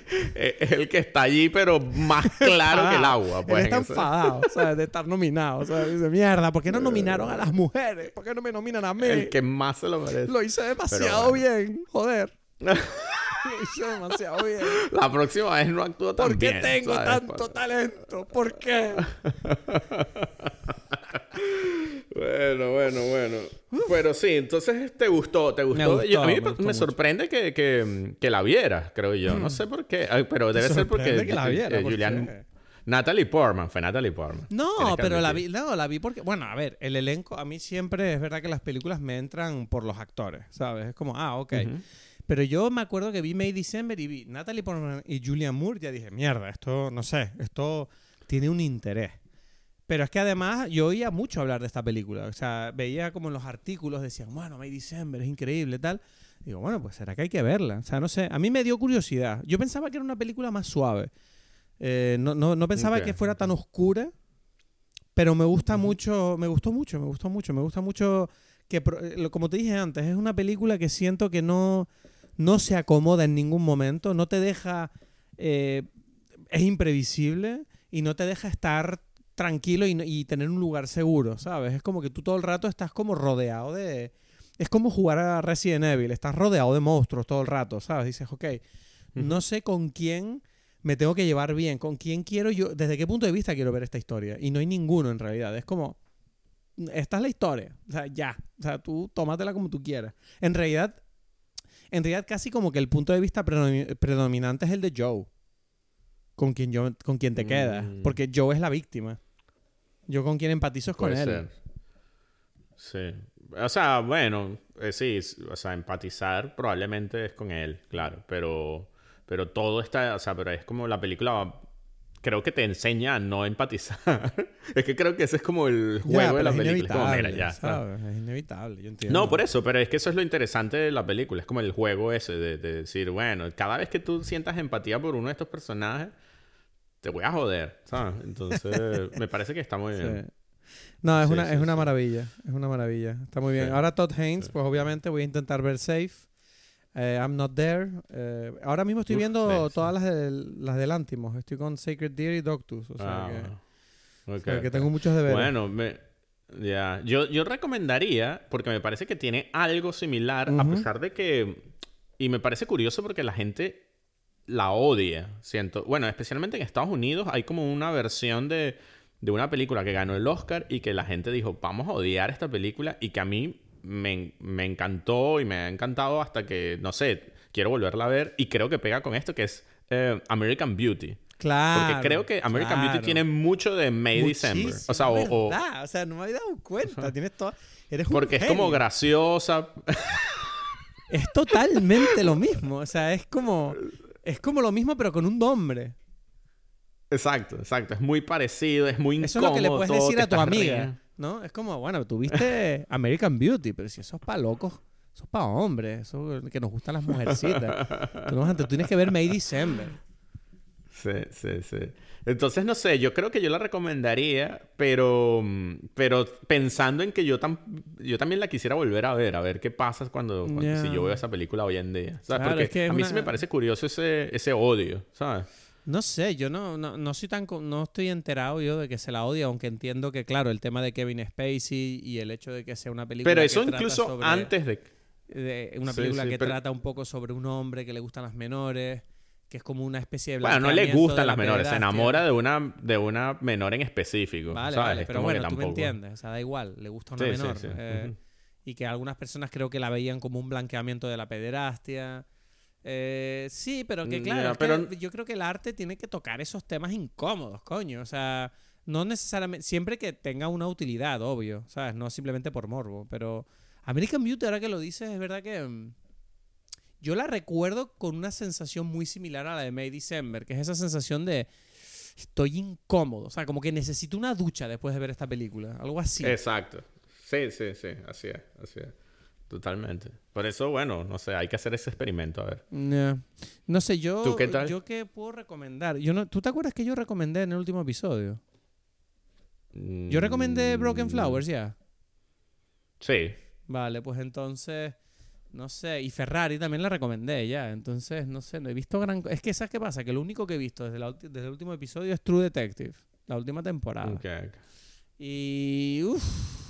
es el que está allí, pero más claro que el agua. Pues, Él está enfadado, ¿sabes? De estar nominado. ¿sabes? Dice, mierda, ¿por qué no nominaron a las mujeres? ¿Por qué no me nominan a mí? El que más se lo merece. Lo hice demasiado bueno. bien, joder. Lo hice demasiado bien. La próxima vez no actúa tan ¿Por qué bien. tengo ¿sabes? tanto talento? ¿Por qué? Bueno, bueno, bueno. Pero sí, entonces te gustó, te gustó. gustó, Yo- a mí me me, me sorprende que, que, que la vieras, creo yo. No sé por qué. Ay, pero debe ser porque sorprende que la viera, eh, ¿por Julian- qué? Natalie Portman, fue Natalie Portman. No, pero la vi, no, la vi porque, bueno, a ver, el elenco, a mí siempre es verdad que las películas me entran por los actores, ¿sabes? Es como, ah, ok. Pero yo me acuerdo que vi May December y vi Natalie Portman y Julian Moore, ya dije, mierda, esto, no sé, esto tiene un interés. Pero es que además yo oía mucho hablar de esta película. O sea, veía como en los artículos decían, bueno, May December es increíble, tal. Digo, bueno, pues será que hay que verla. O sea, no sé, a mí me dio curiosidad. Yo pensaba que era una película más suave. Eh, no, no, no pensaba que fuera tan oscura, pero me gusta mucho, me gustó mucho, me gustó mucho, me gusta mucho que, eh, como te dije antes, es una película que siento que no, no se acomoda en ningún momento, no te deja, eh, es imprevisible y no te deja estar tranquilo y, y tener un lugar seguro, ¿sabes? Es como que tú todo el rato estás como rodeado de... Es como jugar a Resident Evil, estás rodeado de monstruos todo el rato, ¿sabes? Dices, ok, no sé con quién me tengo que llevar bien, con quién quiero yo, desde qué punto de vista quiero ver esta historia. Y no hay ninguno en realidad, es como, esta es la historia, o sea, ya, o sea, tú tómatela como tú quieras. En realidad, en realidad casi como que el punto de vista predomi- predominante es el de Joe, con quien, yo, con quien te quedas, Mm. porque Joe es la víctima. Yo con quien empatizo es con él. ser. Sí. O sea, bueno, eh, sí, o sea, empatizar probablemente es con él, claro, pero, pero todo está, o sea, pero es como la película, creo que te enseña a no empatizar. es que creo que ese es como el Ya, juego de la es película. Como, mira, inevitable, ya. ¿sabes? Es inevitable, yo entiendo. No, por eso, pero es que eso es lo interesante de la película. Es como el juego ese de, de decir, bueno, cada vez que tú sientas empatía por uno de estos personajes, te voy a joder, ¿sabes? Entonces, me parece que está muy bien. Sí. No, es Sí, una, sí, es una maravilla. Es una maravilla. Está muy bien. Ahora Todd Haynes, pues obviamente voy a intentar ver Safe. Eh, I'm Not There. Eh, ahora mismo estoy Uf, viendo todas las del, las del Antimos. Estoy con Sacred Deer y Doctus. O sea Ah, que, ok, o sea que ok. tengo muchos deberes. Bueno, me- ya. Yo, yo recomendaría, porque me parece que tiene algo similar, a pesar de que. Y me parece curioso porque la gente la odia, siento. Bueno, especialmente en Estados Unidos hay como una versión de, de una película que ganó el Oscar y que la gente dijo, vamos a odiar esta película y que a mí me, me encantó y me ha encantado hasta que, no sé, quiero volverla a ver y creo que pega con esto que es eh, American Beauty. claro. Porque creo que American Beauty tiene mucho de May December. O sea, o, o-. O sea, no me había dado cuenta. Tienes todo... Eres un porque es como graciosa. Es totalmente lo mismo. O sea, es como... Es como lo mismo, pero con un nombre. Exacto, exacto. Es muy parecido, es muy Eso es incómodo. lo que le puedes decir a tu amiga, riendo. ¿No? Es como, bueno, tuviste American Beauty, pero si eso es para locos, eso es para hombres, eso que nos gustan las mujercitas. Tú, no, tú tienes que ver May December. Sí, sí, sí. Entonces, no sé, yo creo que yo la recomendaría, pero, mm, pero pensando en que yo, tam- yo también la quisiera volver a ver, a ver qué pasa cuando, si yo veo esa película hoy en día. ¿sabes? Claro, Porque es que es a mí una- sí me parece curioso ese, ese odio, ¿sabes? No sé, yo no, no, no soy tan, no estoy enterado yo de que se la odia, aunque entiendo que, claro, el tema de Kevin Spacey y el hecho de que sea una película Pero eso incluso sobre- antes de... de una película sí, que pero- trata un poco sobre un hombre que le gustan las menores, que es como una especie de Bueno, no le gustan las la menores, se enamora de una, de una menor en específico. Vale, ¿sabes? vale, pero como bueno, tú me entiendes, o sea, da igual, le gusta una Sí, menor. eh. Y que algunas personas creo que la veían como un blanqueamiento de la pederastia. Eh, sí, pero que Mm, claro, es que yo creo que el arte tiene que tocar esos temas incómodos, coño. O sea, no necesariamente, siempre que tenga una utilidad, obvio, ¿sabes? No simplemente por morbo, pero American Beauty, ahora que lo dices, es verdad que mm, yo la recuerdo con una sensación muy similar a la de May December, que es esa sensación de estoy incómodo, o sea, como que necesito una ducha después de ver esta película, algo así. Exacto. Sí, sí, sí, así es, así es. Totalmente. Por eso, bueno, no sé, hay que hacer ese experimento, a ver. No, no sé, yo. ¿Tú qué tal? Yo qué puedo recomendar. Yo no, ¿Tú te acuerdas que yo recomendé en el último episodio? Yo recomendé Broken Mm, Flowers ya. Sí. Vale, pues entonces. No sé. Y Ferrari también la recomendé ya. Entonces, no sé, no he visto gran. Es que, ¿sabes qué pasa? Que lo único que he visto desde, la desde el último episodio es True Detective. La última temporada. Ok, ok. Y. Uf,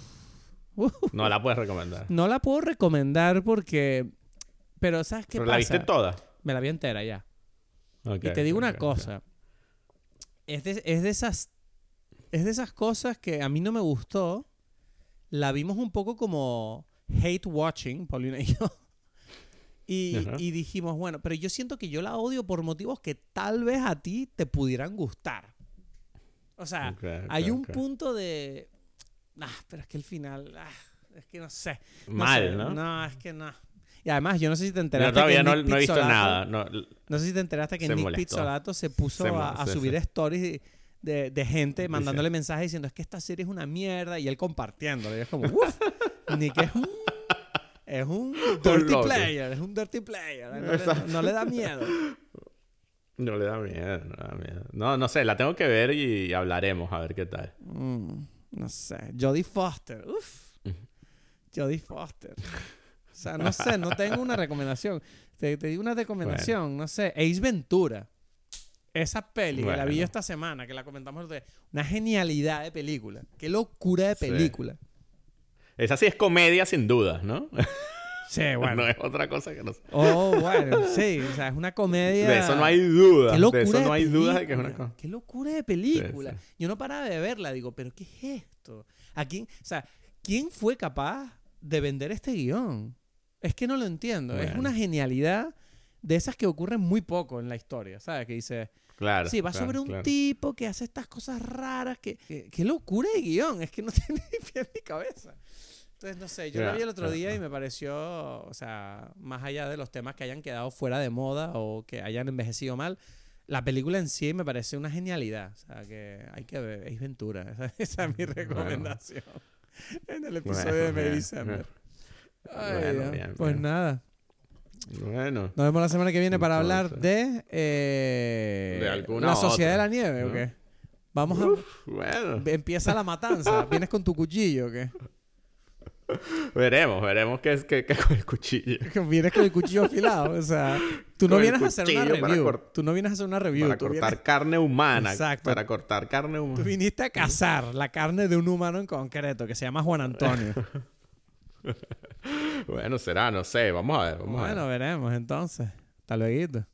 No la puedes recomendar. no la puedo recomendar porque. Pero, ¿sabes qué ¿Pero pasa? la viste toda? Me la vi entera ya. Ok, Y te digo ok, una cosa. Es de, es de esas. Es de esas cosas que a mí no me gustó. La vimos un poco como hate watching, Paulina y yo. Y, Ajá. y dijimos, bueno, pero yo siento que yo la odio por motivos que tal vez a ti te pudieran gustar. O sea, hay un punto de. Ah, pero es que el final. ah, es que no sé. No Mal, sé, ¿no? No, es que no. Y además, yo no sé si te Yo enteraste. todavía que no, Nick no he visto Pizzolato- nada. No, no sé si te enteraste que Nick molestó. Pizzolato se puso Se a, a sí, subir sí. stories de, de- de gente Dice- mandándole mensajes diciendo es que esta serie es una mierda y él compartiéndolo. Y es como, uff, Nick es un, es un dirty player, es un dirty player. No le, Exacto. no le da miedo. no le da miedo, no le da miedo. No, no sé, la tengo que ver y hablaremos a ver qué tal. Mm, no sé, Jodie Foster, uff. Jodie Foster. O sea, no sé, no tengo una recomendación. Te, te digo una recomendación, no sé, Ace Ventura. Esa peli que la vi yo esta semana, que la comentamos, de una genialidad de película. Qué locura de Sí. película. Esa sí es comedia sin dudas, ¿no? Sí, no bueno. es otra cosa que no sé. Oh, bueno, sí, o sea, es una comedia. De eso no hay duda. Qué locura De eso no hay dudas de que es una cosa. Qué locura de película. Sí, Yo no paraba de verla, digo, pero ¿qué es esto? ¿A quién, o sea, ¿quién fue capaz de vender este guion? Es que no lo entiendo. Es una genialidad de esas que ocurren muy poco en la historia, ¿sabes? Que dice, Claro. sí, va claro, sobre un claro. tipo que hace estas cosas raras. Que, que- qué locura de guion. Es que no tiene ni pie ni cabeza. Entonces, no sé, yo la vi el otro día y me pareció, o sea, más allá de los temas que hayan quedado fuera de moda o que hayan envejecido mal, la película en sí me parece una genialidad. O sea, que hay que ver, es Ventura. Esa, esa es mi recomendación en el episodio de Bueno, December. Ay, Bueno, pues nada, Bueno. nos vemos la semana que viene para hablar de, eh, De alguna la sociedad otra, de la nieve, ¿o ¿no? qué? Vamos a... Bueno. Empieza la matanza. ¿Vienes con tu cuchillo o qué? Veremos, veremos qué es qué, qué con el cuchillo. Vienes con el cuchillo afilado. O sea, tú no vienes a hacer una review. Tú no vienes a hacer una review. Para tú, cortar vienes- carne humana. Exacto. Para cortar carne tú humana. viniste a cazar la carne de un humano en concreto que se llama Juan Antonio. Bueno, será, no sé. Vamos a ver, vamos a bueno, ver. veremos entonces. Hasta luego.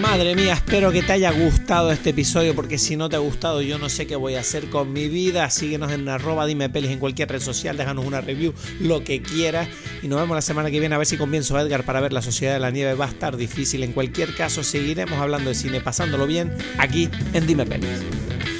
Madre mía, espero que te haya gustado este episodio porque si no te ha gustado yo no sé qué voy a hacer con mi vida. Síguenos en arroba dime pelis en cualquier red social, déjanos una review, lo que quieras. Y nos vemos la semana que viene a ver si convenzo a Edgar para ver La Sociedad de la Nieve. Va a estar difícil. En cualquier caso, seguiremos hablando de cine, pasándolo bien aquí en Dime Pelis.